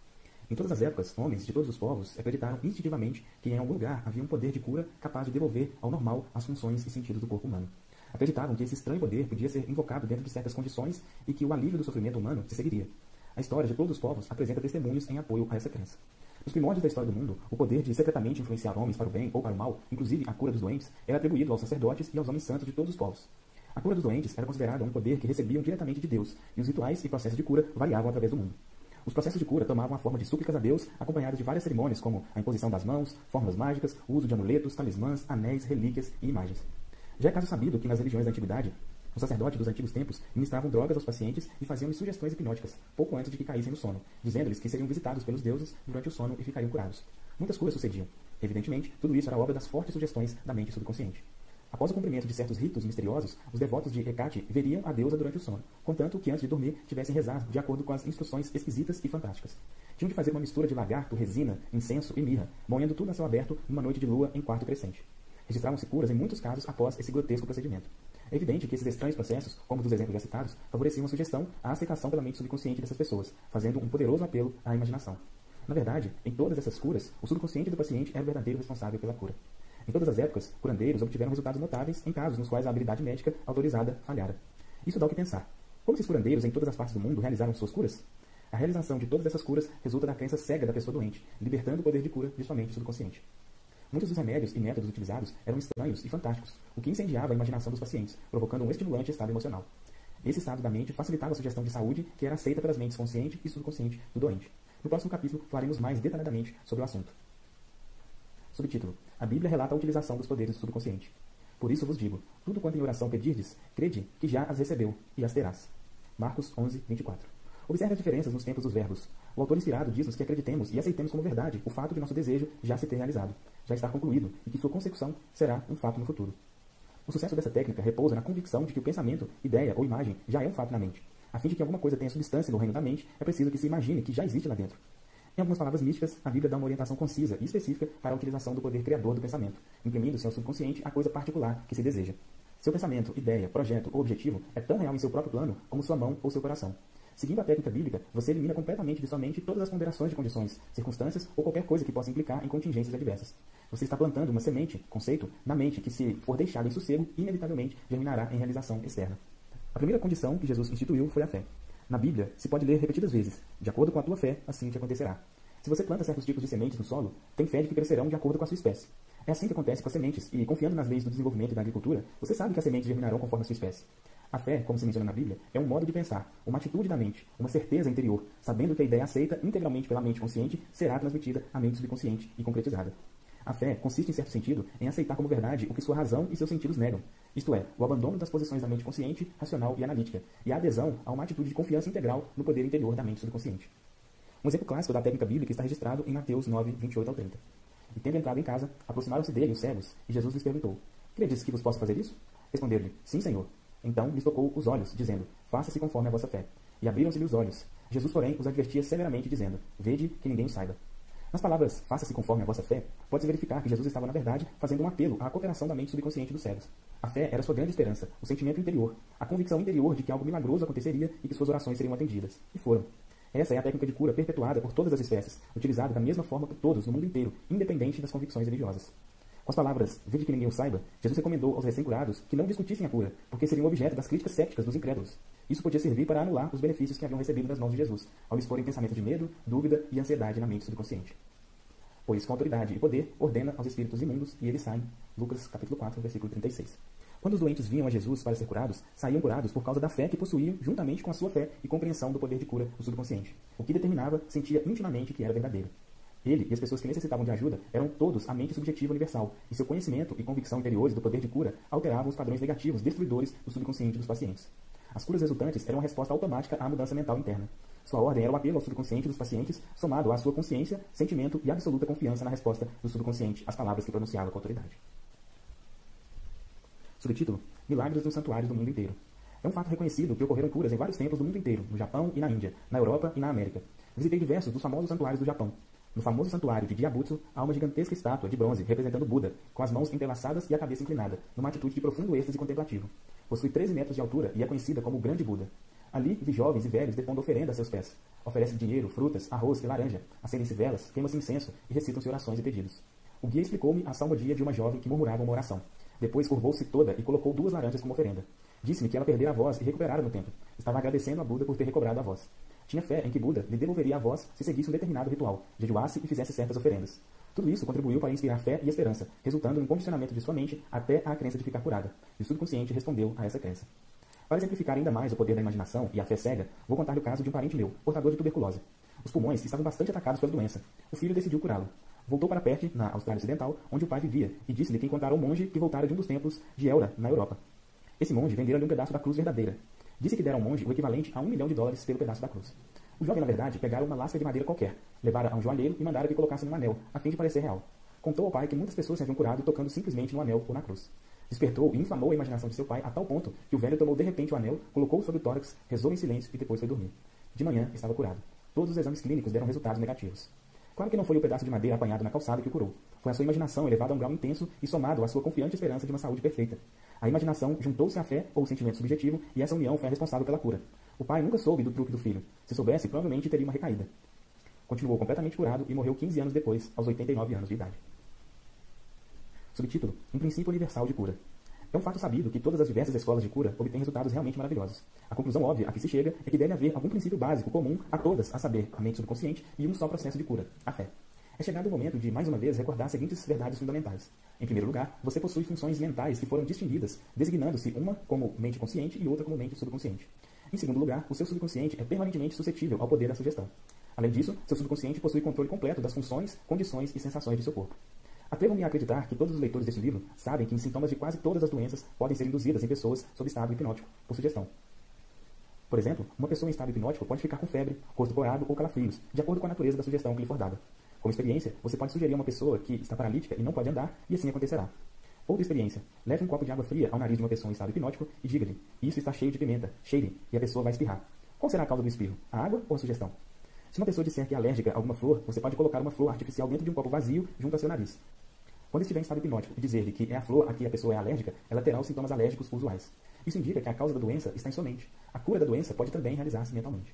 Em todas as épocas, homens de todos os povos acreditaram instintivamente que em algum lugar havia um poder de cura capaz de devolver ao normal as funções e sentidos do corpo humano. Acreditavam que esse estranho poder podia ser invocado dentro de certas condições e que o alívio do sofrimento humano se seguiria. A história de todos os povos apresenta testemunhos em apoio a essa crença. Nos primórdios da história do mundo, o poder de secretamente influenciar homens para o bem ou para o mal, inclusive a cura dos doentes, era atribuído aos sacerdotes e aos homens santos de todos os povos. A cura dos doentes era considerada um poder que recebiam diretamente de Deus, e os rituais e processos de cura variavam através do mundo. Os processos de cura tomavam a forma de súplicas a Deus, acompanhadas de várias cerimônias, como a imposição das mãos, formas mágicas, o uso de amuletos, talismãs, anéis, relíquias e imagens. Já é caso sabido que nas religiões da antiguidade, os sacerdotes dos antigos tempos ministravam drogas aos pacientes e faziam-lhes sugestões hipnóticas, pouco antes de que caíssem no sono, dizendo-lhes que seriam visitados pelos deuses durante o sono e ficariam curados. Muitas curas sucediam. Evidentemente, tudo isso era obra das fortes sugestões da mente subconsciente. Após o cumprimento de certos ritos misteriosos, os devotos de Hecate veriam a deusa durante o sono, contanto que antes de dormir tivessem rezado de acordo com as instruções esquisitas e fantásticas. Tinham de fazer uma mistura de lagarto, resina, incenso e mirra, moendo tudo a céu aberto numa noite de lua em quarto crescente. Registraram-se curas em muitos casos após esse grotesco procedimento. É evidente que esses estranhos processos, como dos exemplos já citados, favoreciam a sugestão, a aceitação pela mente subconsciente dessas pessoas, fazendo um poderoso apelo à imaginação. Na verdade, em todas essas curas, o subconsciente do paciente era o verdadeiro responsável pela cura. Em todas as épocas, curandeiros obtiveram resultados notáveis em casos nos quais a habilidade médica autorizada falhara. Isso dá o que pensar. Como esses curandeiros em todas as partes do mundo realizaram suas curas? A realização de todas essas curas resulta da crença cega da pessoa doente, libertando o poder de cura de sua mente subconsciente. Muitos dos remédios e métodos utilizados eram estranhos e fantásticos, o que incendiava a imaginação dos pacientes, provocando um estimulante estado emocional. Esse estado da mente facilitava a sugestão de saúde que era aceita pelas mentes consciente e subconsciente do doente. No próximo capítulo falaremos mais detalhadamente sobre o assunto. Subtítulo: A Bíblia relata a utilização dos poderes do subconsciente. Por isso vos digo: tudo quanto em oração pedirdes, crede que já as recebeu e as terás. Marcos 11, 24. Observe as diferenças nos tempos dos verbos. O autor inspirado diz-nos que acreditemos e aceitemos como verdade o fato de nosso desejo já se ter realizado, já estar concluído e que sua consecução será um fato no futuro. O sucesso dessa técnica repousa na convicção de que o pensamento, ideia ou imagem já é um fato na mente. A fim de que alguma coisa tenha substância no reino da mente, é preciso que se imagine que já existe lá dentro. Em algumas palavras místicas, a Bíblia dá uma orientação concisa e específica para a utilização do poder criador do pensamento, imprimindo-se ao subconsciente a coisa particular que se deseja. Seu pensamento, ideia, projeto ou objetivo é tão real em seu próprio plano como sua mão ou seu coração. Seguindo a técnica bíblica, você elimina completamente de sua mente todas as ponderações de condições, circunstâncias ou qualquer coisa que possa implicar em contingências adversas. Você está plantando uma semente, conceito, na mente que, se for deixada em sossego, inevitavelmente germinará em realização externa. A primeira condição que Jesus instituiu foi a fé. Na Bíblia, se pode ler repetidas vezes: De acordo com a tua fé, assim te acontecerá. Se você planta certos tipos de sementes no solo, tem fé de que crescerão de acordo com a sua espécie. É assim que acontece com as sementes, e confiando nas leis do desenvolvimento da agricultura, você sabe que as sementes germinarão conforme a sua espécie. A fé, como se menciona na Bíblia, é um modo de pensar, uma atitude da mente, uma certeza interior, sabendo que a ideia aceita integralmente pela mente consciente será transmitida à mente subconsciente e concretizada. A fé consiste, em certo sentido, em aceitar como verdade o que sua razão e seus sentidos negam, isto é, o abandono das posições da mente consciente, racional e analítica, e a adesão a uma atitude de confiança integral no poder interior da mente subconsciente. Um exemplo clássico da técnica bíblica está registrado em Mateus 9, 28 ao 30. E tendo entrado em casa, aproximaram-se dele os cegos, e Jesus lhes perguntou: Credes que vos posso fazer isso? Responderam-lhe: Sim, Senhor. Então lhes tocou os olhos, dizendo: Faça-se conforme a vossa fé. E abriram-se-lhe os olhos. Jesus, porém, os advertia severamente, dizendo: Vede que ninguém o saiba. Nas palavras faça-se conforme a vossa fé, pode-se verificar que Jesus estava, na verdade, fazendo um apelo à cooperação da mente subconsciente dos cegos. A fé era sua grande esperança, o sentimento interior, a convicção interior de que algo milagroso aconteceria e que suas orações seriam atendidas. E foram. Essa é a técnica de cura perpetuada por todas as espécies, utilizada da mesma forma por todos no mundo inteiro, independente das convicções religiosas. Com as palavras, vede que ninguém o saiba, Jesus recomendou aos recém-curados que não discutissem a cura, porque seriam objeto das críticas céticas dos incrédulos. Isso podia servir para anular os benefícios que haviam recebido das mãos de Jesus, ao exporem pensamento de medo, dúvida e ansiedade na mente subconsciente pois com autoridade e poder ordena aos espíritos imundos e eles saem. Lucas capítulo 4, versículo 36. Quando os doentes vinham a Jesus para ser curados, saíam curados por causa da fé que possuíam, juntamente com a sua fé e compreensão do poder de cura do subconsciente, o que determinava, sentia intimamente que era verdadeiro. Ele e as pessoas que necessitavam de ajuda eram todos a mente subjetiva universal, e seu conhecimento e convicção interiores do poder de cura alteravam os padrões negativos destruidores do subconsciente dos pacientes. As curas resultantes eram uma resposta automática à mudança mental interna. Sua ordem era o apelo ao subconsciente dos pacientes, somado à sua consciência, sentimento e absoluta confiança na resposta do subconsciente às palavras que pronunciava com autoridade. Subtítulo: Milagres nos santuários do mundo inteiro. É um fato reconhecido que ocorreram curas em vários templos do mundo inteiro, no Japão e na Índia, na Europa e na América. Visitei diversos dos famosos santuários do Japão. No famoso santuário de Diabutsu, há uma gigantesca estátua de bronze representando Buda, com as mãos entrelaçadas e a cabeça inclinada, numa atitude de profundo êxtase contemplativo. Possui 13 metros de altura e é conhecida como o Grande Buda. Ali, vi jovens e velhos depondo oferenda a seus pés. Oferecem dinheiro, frutas, arroz e laranja, acendem-se velas, queimam-se incenso e recitam-se orações e pedidos. O guia explicou-me a salmodia de uma jovem que murmurava uma oração. Depois curvou-se toda e colocou duas laranjas como oferenda. Disse-me que ela perdera a voz e recuperara no tempo. Estava agradecendo a Buda por ter recobrado a voz. Tinha fé em que Buda lhe devolveria a voz se seguisse um determinado ritual, jejuasse e fizesse certas oferendas. Tudo isso contribuiu para inspirar fé e esperança, resultando no condicionamento de sua mente até a crença de ficar curada. E o subconsciente respondeu a essa crença. Para exemplificar ainda mais o poder da imaginação e a fé cega, vou contar-lhe o caso de um parente meu, portador de tuberculose. Os pulmões estavam bastante atacados pela doença. O filho decidiu curá-lo. Voltou para Perth, na Austrália Ocidental, onde o pai vivia, e disse-lhe que encontrara um monge que voltara de um dos templos de Elra, na Europa. Esse monge vendera-lhe um pedaço da cruz verdadeira. Disse que dera ao monge o equivalente a um milhão de dólares pelo pedaço da cruz. O jovem, na verdade, pegara uma lasca de madeira qualquer, levara a um joalheiro e mandara que colocasse num anel, a fim de parecer real. Contou ao pai que muitas pessoas se haviam curado tocando simplesmente no anel ou na cruz. Despertou e inflamou a imaginação de seu pai a tal ponto que o velho tomou de repente o anel, colocou-o sobre o tórax, rezou em silêncio e depois foi dormir. De manhã estava curado. Todos os exames clínicos deram resultados negativos. Claro que não foi o pedaço de madeira apanhado na calçada que o curou. Foi a sua imaginação elevada a um grau intenso e somado à sua confiante esperança de uma saúde perfeita. A imaginação juntou-se à fé ou sentimento subjetivo e essa união foi a responsável pela cura. O pai nunca soube do truque do filho. Se soubesse, provavelmente teria uma recaída. Continuou completamente curado e morreu 15 anos depois, aos 89 anos de idade. Subtítulo: Um princípio universal de cura. É um fato sabido que todas as diversas escolas de cura obtêm resultados realmente maravilhosos. A conclusão óbvia a que se chega é que deve haver algum princípio básico comum a todas, a saber, a mente subconsciente e um só processo de cura, a fé. É chegado o momento de, mais uma vez, recordar as seguintes verdades fundamentais. Em primeiro lugar, você possui funções mentais que foram distinguidas, designando-se uma como mente consciente e outra como mente subconsciente. Em segundo lugar, o seu subconsciente é permanentemente suscetível ao poder da sugestão. Além disso, seu subconsciente possui controle completo das funções, condições e sensações de seu corpo. Atrevo-me a acreditar que todos os leitores deste livro sabem que sintomas de quase todas as doenças podem ser induzidas em pessoas sob estado hipnótico, por sugestão. Por exemplo, uma pessoa em estado hipnótico pode ficar com febre, rosto corado ou calafrios, de acordo com a natureza da sugestão que lhe for dada. Como experiência, você pode sugerir a uma pessoa que está paralítica e não pode andar, e assim acontecerá. Outra experiência. Leve um copo de água fria ao nariz de uma pessoa em estado hipnótico e diga-lhe: Isso está cheio de pimenta, cheire, e a pessoa vai espirrar. Qual será a causa do espirro? A água ou a sugestão? Se uma pessoa disser que é alérgica a alguma flor, você pode colocar uma flor artificial dentro de um copo vazio junto ao seu nariz. Quando estiver em estado hipnótico e dizer-lhe que é a flor a que a pessoa é alérgica, ela terá os sintomas alérgicos usuais. Isso indica que a causa da doença está em sua mente. A cura da doença pode também realizar-se mentalmente.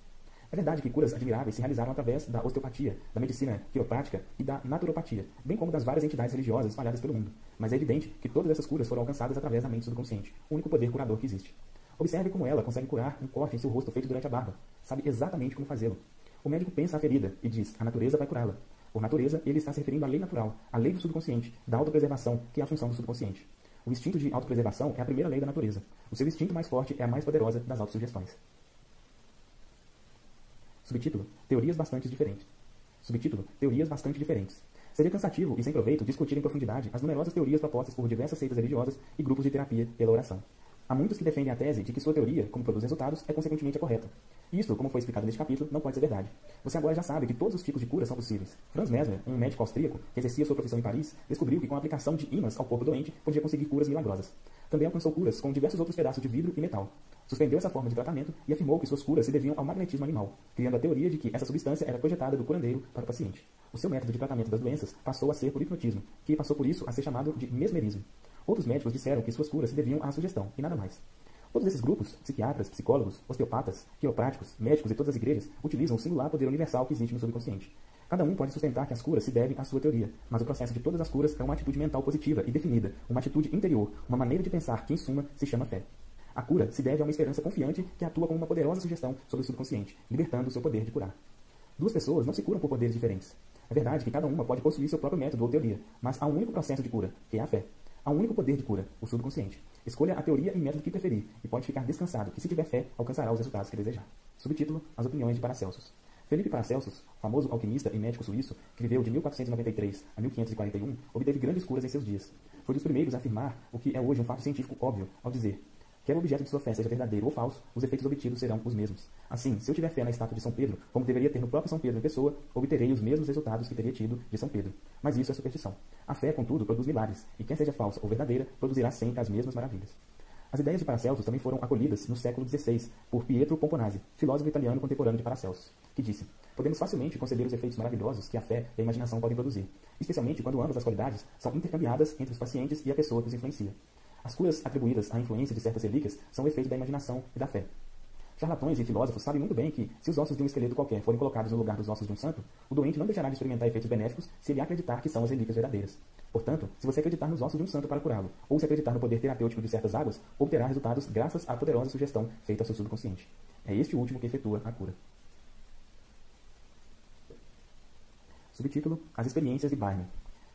É verdade que curas admiráveis se realizaram através da osteopatia, da medicina quiroprática e da naturopatia, bem como das várias entidades religiosas espalhadas pelo mundo. Mas é evidente que todas essas curas foram alcançadas através da mente subconsciente, o único poder curador que existe. Observe como ela consegue curar um corte em seu rosto feito durante a barba. Sabe exatamente como fazê-lo. O médico pensa a ferida e diz: a natureza vai curá-la. Por natureza, ele está se referindo à lei natural, à lei do subconsciente, da autopreservação, que é a função do subconsciente. O instinto de autopreservação é a primeira lei da natureza. O seu instinto mais forte é a mais poderosa das autossugestões. Subtítulo: Teorias bastante diferentes. Subtítulo: Teorias bastante diferentes. Seria cansativo e sem proveito discutir em profundidade as numerosas teorias propostas por diversas seitas religiosas e grupos de terapia pela oração. Há muitos que defendem a tese de que sua teoria, como produz resultados, é consequentemente a correta. Isto, como foi explicado neste capítulo, não pode ser verdade. Você agora já sabe que todos os tipos de cura são possíveis. Franz Mesmer, um médico austríaco que exercia sua profissão em Paris, descobriu que com a aplicação de ímãs ao corpo doente podia conseguir curas milagrosas. Também alcançou curas com diversos outros pedaços de vidro e metal. Suspendeu essa forma de tratamento e afirmou que suas curas se deviam ao magnetismo animal, criando a teoria de que essa substância era projetada do curandeiro para o paciente. O seu método de tratamento das doenças passou a ser por hipnotismo, que passou por isso a ser chamado de mesmerismo. Outros médicos disseram que suas curas se deviam à sugestão, e nada mais. Todos esses grupos, psiquiatras, psicólogos, osteopatas, quiropráticos, médicos e todas as igrejas, utilizam o singular poder universal que existe no subconsciente. Cada um pode sustentar que as curas se devem à sua teoria, mas o processo de todas as curas é uma atitude mental positiva e definida, uma atitude interior, uma maneira de pensar que, em suma, se chama fé. A cura se deve a uma esperança confiante que atua como uma poderosa sugestão sobre o subconsciente, libertando o seu poder de curar. Duas pessoas não se curam por poderes diferentes. É verdade que cada uma pode possuir seu próprio método ou teoria, mas há um único processo de cura, que é a fé. Há um único poder de cura, o subconsciente. Escolha a teoria e método que preferir, e pode ficar descansado que, se tiver fé, alcançará os resultados que desejar. Subtítulo: As opiniões de Paracelsus. Felipe Paracelsus, famoso alquimista e médico suíço, que viveu de 1493 a 1541, obteve grandes curas em seus dias. Foi dos primeiros a afirmar o que é hoje um fato científico óbvio, ao dizer Quer o objeto de sua fé seja verdadeiro ou falso, os efeitos obtidos serão os mesmos. Assim, se eu tiver fé na estátua de São Pedro, como deveria ter no próprio São Pedro em pessoa, obterei os mesmos resultados que teria tido de São Pedro. Mas isso é superstição. A fé, contudo, produz milagres, e quer seja falsa ou verdadeira, produzirá sempre as mesmas maravilhas. As ideias de Paracelsus também foram acolhidas no século XVI por Pietro Pomponazzi, filósofo italiano contemporâneo de Paracelsus, que disse: Podemos facilmente conceber os efeitos maravilhosos que a fé e a imaginação podem produzir, especialmente quando ambas as qualidades são intercambiadas entre os pacientes e a pessoa que os influencia. As curas atribuídas à influência de certas relíquias são efeito da imaginação e da fé. Charlatões e filósofos sabem muito bem que, se os ossos de um esqueleto qualquer forem colocados no lugar dos ossos de um santo, o doente não deixará de experimentar efeitos benéficos se ele acreditar que são as relíquias verdadeiras. Portanto, se você acreditar nos ossos de um santo para curá-lo, ou se acreditar no poder terapêutico de certas águas, obterá resultados graças à poderosa sugestão feita ao seu subconsciente. É este último que efetua a cura. Subtítulo: As experiências de Barney.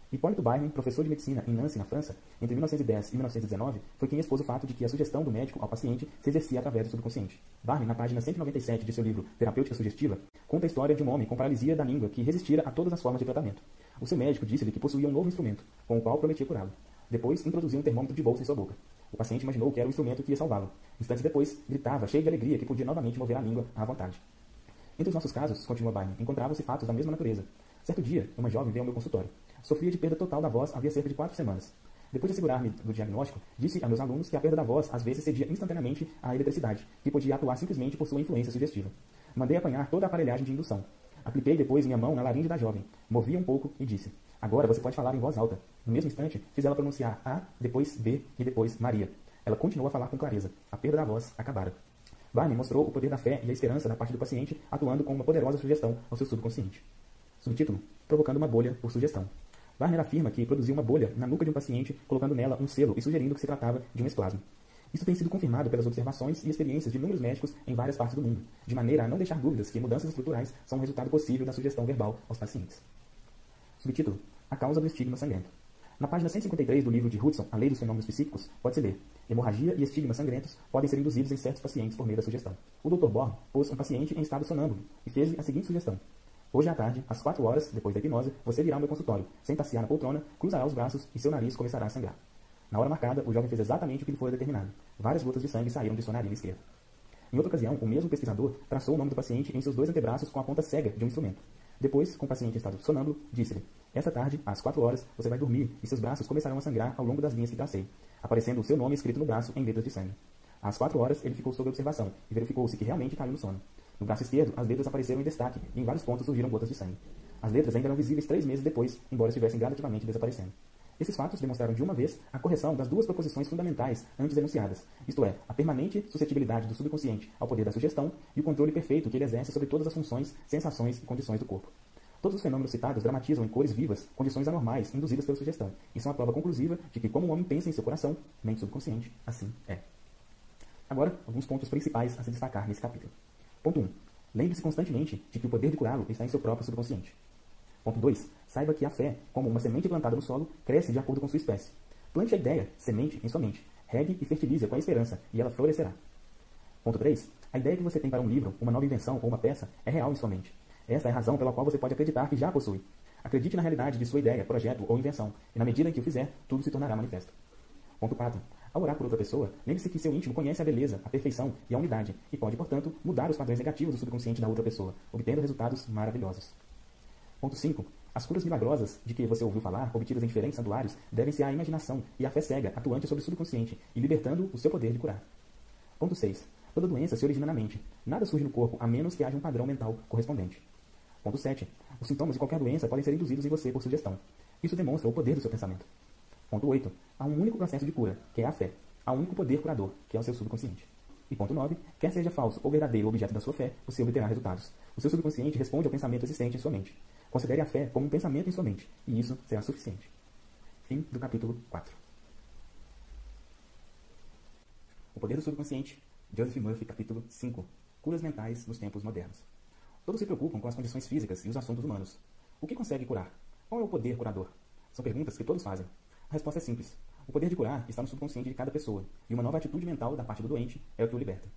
Hipólito Byron, professor de medicina em Nancy, na França, entre 1910 e 1919, foi quem expôs o fato de que a sugestão do médico ao paciente se exercia através do subconsciente. Barney, na página 197 de seu livro Terapêutica Sugestiva, conta a história de um homem com paralisia da língua que resistira a todas as formas de tratamento. O seu médico disse-lhe que possuía um novo instrumento, com o qual prometia curá-lo. Depois, introduziu um termômetro de bolsa em sua boca. O paciente imaginou que era o instrumento que ia salvá-lo. Instantes depois, gritava, cheio de alegria, que podia novamente mover a língua à vontade. Entre os nossos casos, continua Barney, encontravam-se fatos da mesma natureza. Certo dia, uma jovem veio ao meu consultório. Sofria de perda total da voz havia cerca de quatro semanas. Depois de assegurar-me do diagnóstico, disse a meus alunos que a perda da voz às vezes cedia instantaneamente à eletricidade, que podia atuar simplesmente por sua influência sugestiva. Mandei apanhar toda a aparelhagem de indução. Apliquei depois minha mão na laringe da jovem, movi um pouco e disse: Agora você pode falar em voz alta. No mesmo instante, fiz ela pronunciar A, depois B e depois Maria. Ela continuou a falar com clareza. A perda da voz acabara. Barney mostrou o poder da fé e a esperança da parte do paciente, atuando com uma poderosa sugestão ao seu subconsciente. Subtítulo: Provocando uma bolha por sugestão. Warner afirma que produziu uma bolha na nuca de um paciente, colocando nela um selo e sugerindo que se tratava de um esplasma. Isso tem sido confirmado pelas observações e experiências de inúmeros médicos em várias partes do mundo, de maneira a não deixar dúvidas que mudanças estruturais são um resultado possível da sugestão verbal aos pacientes. Subtítulo: A causa do estigma sangrento. Na página 153 do livro de Hudson, A Lei dos Fenômenos Psíquicos, pode-se ler: Hemorragia e estigmas sangrentos podem ser induzidos em certos pacientes por meio da sugestão. O Dr. Born pôs um paciente em estado sonâmbulo e fez-lhe a seguinte sugestão: Hoje à tarde, às 4 horas, depois da hipnose, você virá ao meu consultório, sentar-se-á na poltrona, cruzará os braços e seu nariz começará a sangrar. Na hora marcada, o jovem fez exatamente o que lhe foi determinado. Várias gotas de sangue saíram de sua narina esquerda. Em outra ocasião, o mesmo pesquisador traçou o nome do paciente em seus dois antebraços com a ponta cega de um instrumento. Depois, com o paciente em estado sonâmbulo, disse-lhe: Esta tarde, às 4 horas, você vai dormir e seus braços começarão a sangrar ao longo das linhas que tracei, aparecendo o seu nome escrito no braço em letras de sangue. Às 4 horas, ele ficou sob observação e verificou-se que realmente caiu no sono. No braço esquerdo, as letras apareceram em destaque e em vários pontos surgiram gotas de sangue. As letras ainda eram visíveis três meses depois, embora estivessem gradativamente desaparecendo. Esses fatos demonstraram de uma vez a correção das duas proposições fundamentais antes enunciadas, isto é, a permanente suscetibilidade do subconsciente ao poder da sugestão e o controle perfeito que ele exerce sobre todas as funções, sensações e condições do corpo. Todos os fenômenos citados dramatizam em cores vivas condições anormais induzidas pela sugestão, e são a prova conclusiva de que, como o homem pensa em seu coração, mente subconsciente, assim é. Agora, alguns pontos principais a se destacar nesse capítulo. Ponto 1. Lembre-se constantemente de que o poder de curá-lo está em seu próprio subconsciente. Ponto 2. Saiba que a fé, como uma semente plantada no solo, cresce de acordo com sua espécie. Plante a ideia, semente, em sua mente. Regue e fertilize com a esperança, e ela florescerá. Ponto 3. A ideia que você tem para um livro, uma nova invenção ou uma peça é real em sua mente. Esta é a razão pela qual você pode acreditar que já a possui. Acredite na realidade de sua ideia, projeto ou invenção, e na medida em que o fizer, tudo se tornará manifesto. Ponto 4. Ao orar por outra pessoa, lembre-se que seu íntimo conhece a beleza, a perfeição e a unidade, e pode, portanto, mudar os padrões negativos do subconsciente da outra pessoa, obtendo resultados maravilhosos. Ponto 5. As curas milagrosas de que você ouviu falar, obtidas em diferentes santuários, devem-se à imaginação e à fé cega, atuante sobre o subconsciente e libertando o seu poder de curar. Ponto 6. Toda doença se origina na mente. Nada surge no corpo, a menos que haja um padrão mental correspondente. Ponto 7. Os sintomas de qualquer doença podem ser induzidos em você por sugestão. Isso demonstra o poder do seu pensamento. Ponto 8. Há um único processo de cura, que é a fé. Há um único poder curador, que é o seu subconsciente. E ponto 9. Quer seja falso ou verdadeiro o objeto da sua fé, você obterá resultados. O seu subconsciente responde ao pensamento existente em sua mente. Considere a fé como um pensamento em sua mente, e isso será suficiente. Fim do capítulo 4. O poder do subconsciente, Joseph Murphy, capítulo 5. Curas mentais nos tempos modernos. Todos se preocupam com as condições físicas e os assuntos humanos. O que consegue curar? Qual é o poder curador? São perguntas que todos fazem. A resposta é simples. O poder de curar está no subconsciente de cada pessoa, e uma nova atitude mental da parte do doente é o que o liberta.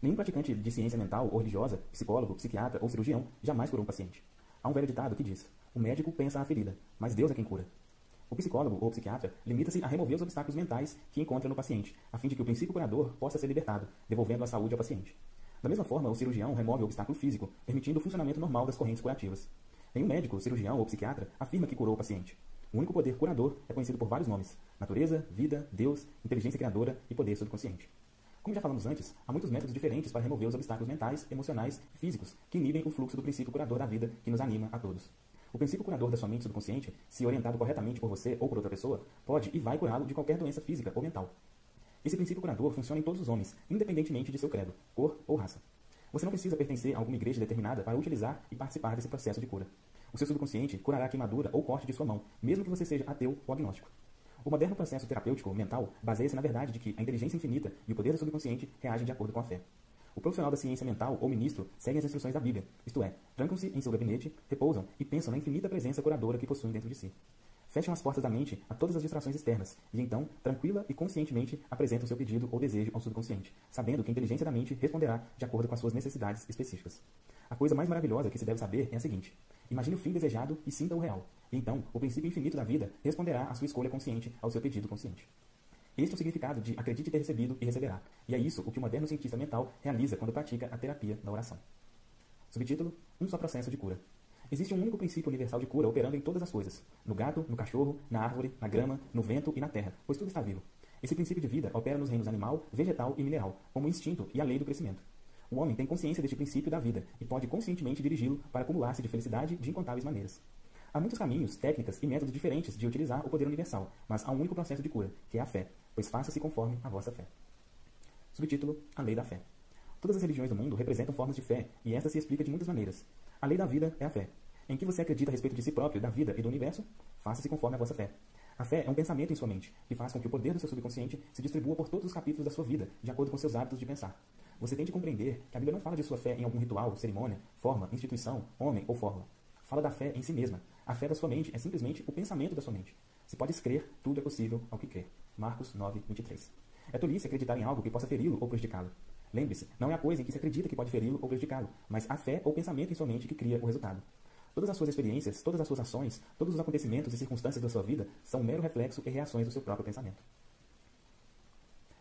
Nenhum praticante de ciência mental ou religiosa, psicólogo, psiquiatra ou cirurgião jamais curou um paciente. Há um velho ditado que diz: o médico pensa a ferida, mas Deus é quem cura. O psicólogo ou psiquiatra limita-se a remover os obstáculos mentais que encontra no paciente, a fim de que o princípio curador possa ser libertado, devolvendo a saúde ao paciente. Da mesma forma, o cirurgião remove o obstáculo físico, permitindo o funcionamento normal das correntes curativas. Nenhum médico, cirurgião ou psiquiatra afirma que curou o paciente. O único poder curador é conhecido por vários nomes: natureza, vida, Deus, inteligência criadora e poder subconsciente. Como já falamos antes, há muitos métodos diferentes para remover os obstáculos mentais, emocionais e físicos que inibem o fluxo do princípio curador da vida que nos anima a todos. O princípio curador da sua mente subconsciente, se orientado corretamente por você ou por outra pessoa, pode e vai curá-lo de qualquer doença física ou mental. Esse princípio curador funciona em todos os homens, independentemente de seu credo, cor ou raça. Você não precisa pertencer a alguma igreja determinada para utilizar e participar desse processo de cura. O seu subconsciente curará a queimadura ou corte de sua mão, mesmo que você seja ateu ou agnóstico. O moderno processo terapêutico mental baseia-se na verdade de que a inteligência infinita e o poder do subconsciente reagem de acordo com a fé. O profissional da ciência mental ou ministro segue as instruções da Bíblia, isto é, trancam-se em seu gabinete, repousam e pensam na infinita presença curadora que possuem dentro de si. Fecham as portas da mente a todas as distrações externas e então, tranquila e conscientemente, apresentam seu pedido ou desejo ao subconsciente, sabendo que a inteligência da mente responderá de acordo com as suas necessidades específicas. A coisa mais maravilhosa que se deve saber é a seguinte: imagine o fim desejado e sinta o real. Então, o princípio infinito da vida responderá à sua escolha consciente ao seu pedido consciente. Este é o significado de acredite ter recebido e receberá. E é isso o que o moderno cientista mental realiza quando pratica a terapia da oração. Subtítulo: Um só processo de cura. Existe um único princípio universal de cura operando em todas as coisas: no gato, no cachorro, na árvore, na grama, no vento e na terra, pois tudo está vivo. Esse princípio de vida opera nos reinos animal, vegetal e mineral, como o instinto e a lei do crescimento. O homem tem consciência deste princípio da vida e pode conscientemente dirigi-lo para acumular-se de felicidade de incontáveis maneiras. Há muitos caminhos, técnicas e métodos diferentes de utilizar o poder universal, mas há um único processo de cura, que é a fé, pois faça-se conforme a vossa fé. Subtítulo: A Lei da Fé. Todas as religiões do mundo representam formas de fé, e esta se explica de muitas maneiras. A lei da vida é a fé. Em que você acredita a respeito de si próprio, da vida e do universo, faça-se conforme a vossa fé. A fé é um pensamento em sua mente, que faz com que o poder do seu subconsciente se distribua por todos os capítulos da sua vida, de acordo com seus hábitos de pensar. Você tem de compreender que a Bíblia não fala de sua fé em algum ritual, cerimônia, forma, instituição, homem ou fórmula. Fala da fé em si mesma. A fé da sua mente é simplesmente o pensamento da sua mente. Se pode crer, tudo é possível ao que crer. Marcos 9, 23. É tolice acreditar em algo que possa feri-lo ou prejudicá-lo. Lembre-se, não é a coisa em que se acredita que pode feri-lo ou prejudicá-lo, mas a fé ou pensamento em sua mente que cria o resultado. Todas as suas experiências, todas as suas ações, todos os acontecimentos e circunstâncias da sua vida são um mero reflexo e reações do seu próprio pensamento.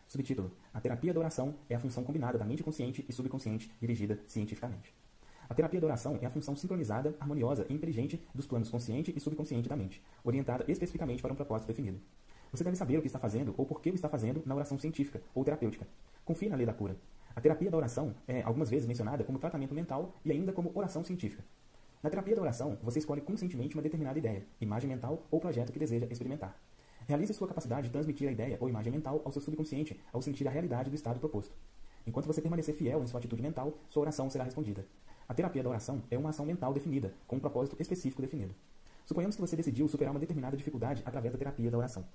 Subtítulo: A terapia da oração é a função combinada da mente consciente e subconsciente dirigida cientificamente. A terapia da oração é a função sincronizada, harmoniosa e inteligente dos planos consciente e subconsciente da mente, orientada especificamente para um propósito definido. Você deve saber o que está fazendo ou por que o está fazendo na oração científica ou terapêutica. Confie na lei da cura. A terapia da oração é algumas vezes mencionada como tratamento mental e ainda como oração científica. Na terapia da oração, você escolhe conscientemente uma determinada ideia, imagem mental ou projeto que deseja experimentar. Realize sua capacidade de transmitir a ideia ou imagem mental ao seu subconsciente ao sentir a realidade do estado proposto. Enquanto você permanecer fiel em sua atitude mental, sua oração será respondida. A terapia da oração é uma ação mental definida, com um propósito específico definido. Suponhamos que você decidiu superar uma determinada dificuldade através da terapia da oração.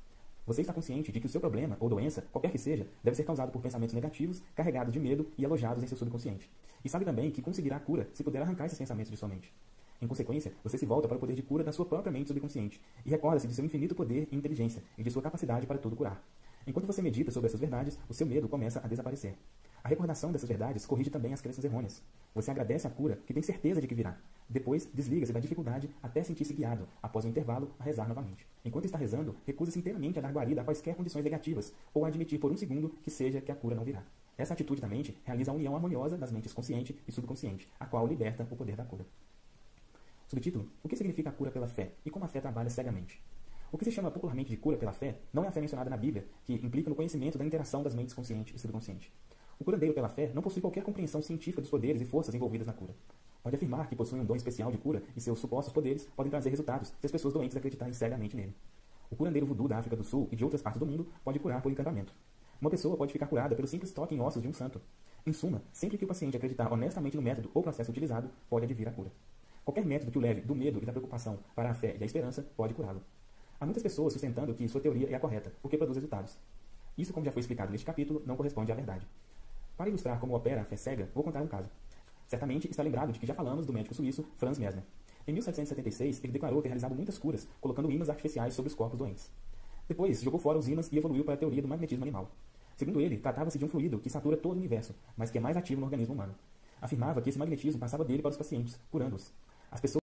Você está consciente de que o seu problema ou doença, qualquer que seja, deve ser causado por pensamentos negativos, carregados de medo e alojados em seu subconsciente. E sabe também que conseguirá a cura se puder arrancar esses pensamentos de sua mente. Em consequência, você se volta para o poder de cura da sua própria mente subconsciente e recorda-se de seu infinito poder e inteligência e de sua capacidade para tudo curar. Enquanto você medita sobre essas verdades, o seu medo começa a desaparecer. A recordação dessas verdades corrige também as crenças errôneas. Você agradece a cura, que tem certeza de que virá. Depois, desliga-se da dificuldade até sentir-se guiado, após um intervalo, a rezar novamente. Enquanto está rezando, recusa-se inteiramente a dar guarida a quaisquer condições negativas, ou a admitir por um segundo que seja que a cura não virá. Essa atitude da mente realiza a união harmoniosa das mentes consciente e subconsciente, a qual liberta o poder da cura. Subtítulo: O que significa a cura pela fé e como a fé trabalha cegamente? O que se chama popularmente de cura pela fé não é a fé mencionada na Bíblia, que implica no conhecimento da interação das mentes consciente e subconsciente. O curandeiro pela fé não possui qualquer compreensão científica dos poderes e forças envolvidas na cura. Pode afirmar que possui um dom especial de cura e seus supostos poderes podem trazer resultados se as pessoas doentes acreditarem cegamente nele. O curandeiro voodoo da África do Sul e de outras partes do mundo pode curar por encantamento. Uma pessoa pode ficar curada pelo simples toque em ossos de um santo. Em suma, sempre que o paciente acreditar honestamente no método ou processo utilizado, pode advir a cura. Qualquer método que o leve do medo e da preocupação para a fé e a esperança pode curá-lo. Há muitas pessoas sustentando que sua teoria é a correta, porque produz resultados. Isso, como já foi explicado neste capítulo, não corresponde à verdade. Para ilustrar como opera a fé cega, vou contar um caso. Certamente está lembrado de que já falamos do médico suíço Franz Mesmer. Em 1776, ele declarou ter realizado muitas curas, colocando ímãs artificiais sobre os corpos doentes. Depois, jogou fora os ímãs e evoluiu para a teoria do magnetismo animal. Segundo ele, tratava-se de um fluido que satura todo o universo, mas que é mais ativo no organismo humano. Afirmava que esse magnetismo passava dele para os pacientes, curando-os. As